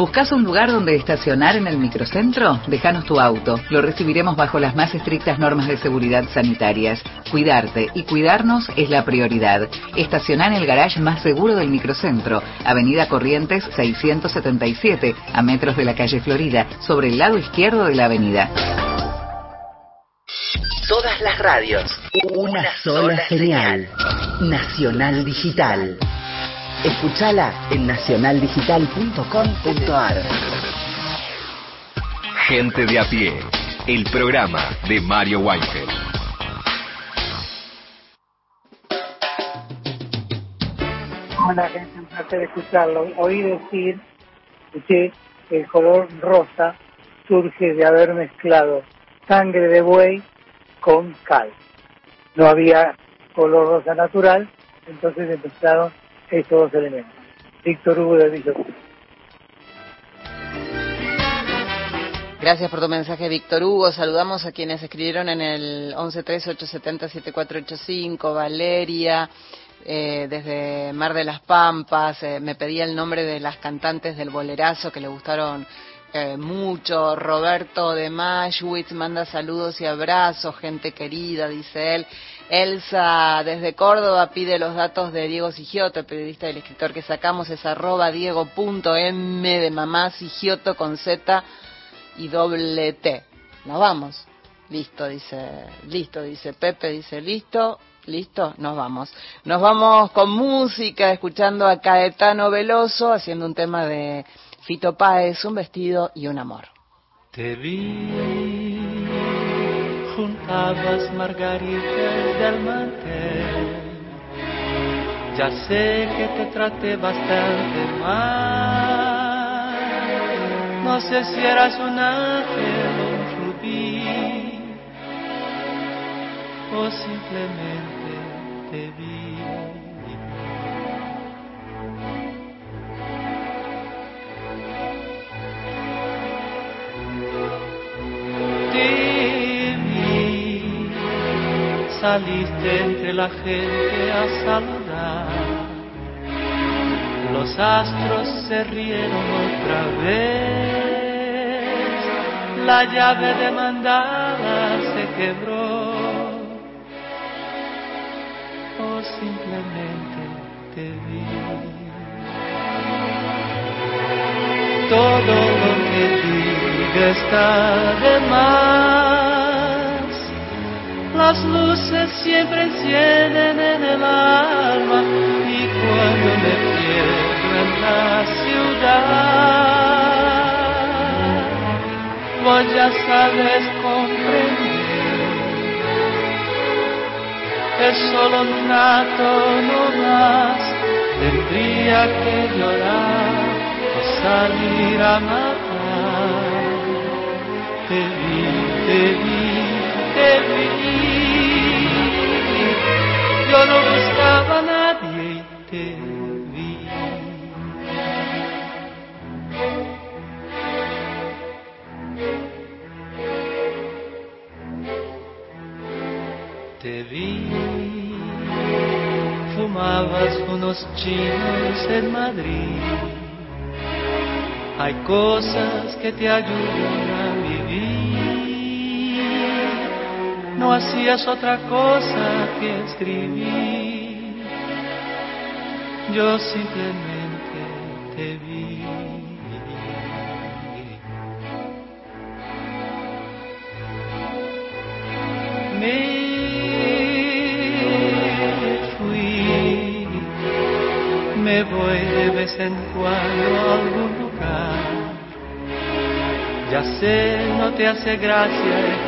¿Buscas un lugar donde estacionar en el microcentro? Déjanos tu auto. Lo recibiremos bajo las más estrictas normas de seguridad sanitarias. Cuidarte y cuidarnos es la prioridad. Estaciona en el garage más seguro del microcentro, Avenida Corrientes 677, a metros de la calle Florida, sobre el lado izquierdo de la avenida. Todas las radios. Una, sola, señal. Nacional Digital. Escúchala en nacionaldigital.com.ar. Gente de a pie, el programa de Mario Weinfeld. Hola gente, un placer escucharlo. Oí decir que el color rosa surge de haber mezclado sangre de buey con cal. No había color rosa natural, entonces empezaron estos dos elementos. Víctor Hugo de Villa Gracias por tu mensaje, Víctor Hugo. Saludamos a quienes escribieron en el 1138707485, Valeria, eh, desde Mar de las Pampas, eh, me pedía el nombre de las cantantes del bolerazo que le gustaron eh, mucho. Roberto de Mashwitz manda saludos y abrazos, gente querida, dice él. Elsa desde Córdoba pide los datos de Diego Sigioto, periodista y el escritor que sacamos, es arroba diego.m de mamá Sigioto con Z y doble T. Nos vamos. Listo, dice, listo, dice Pepe, dice listo, listo, nos vamos. Nos vamos con música, escuchando a Caetano Veloso haciendo un tema de Fito Páez, un vestido y un amor. Juntabas margaritas del mantel. Ya sé que te traté bastante mal. No sé si eras un ángel o un rubí, o simplemente te vi. Saliste entre la gente a saludar. Los astros se rieron otra vez. La llave de mandala se quebró. O simplemente te vi. Todo lo que diga está de más. Las luces siempre encienden en el alma y cuando me pierdo en la ciudad, vos ya sabes comprender. Es solo un rato no más, tendría que llorar o salir a matar. Te vi, te vi, te vi. Yo no buscaba a nadie y te vi. Te vi, fumabas unos chinos en Madrid. Hay cosas que te ayudan No hacías otra cosa que escribir. Yo simplemente te vi. Me fui, me voy de vez en cuando a algún lugar. Ya sé, no te hace gracia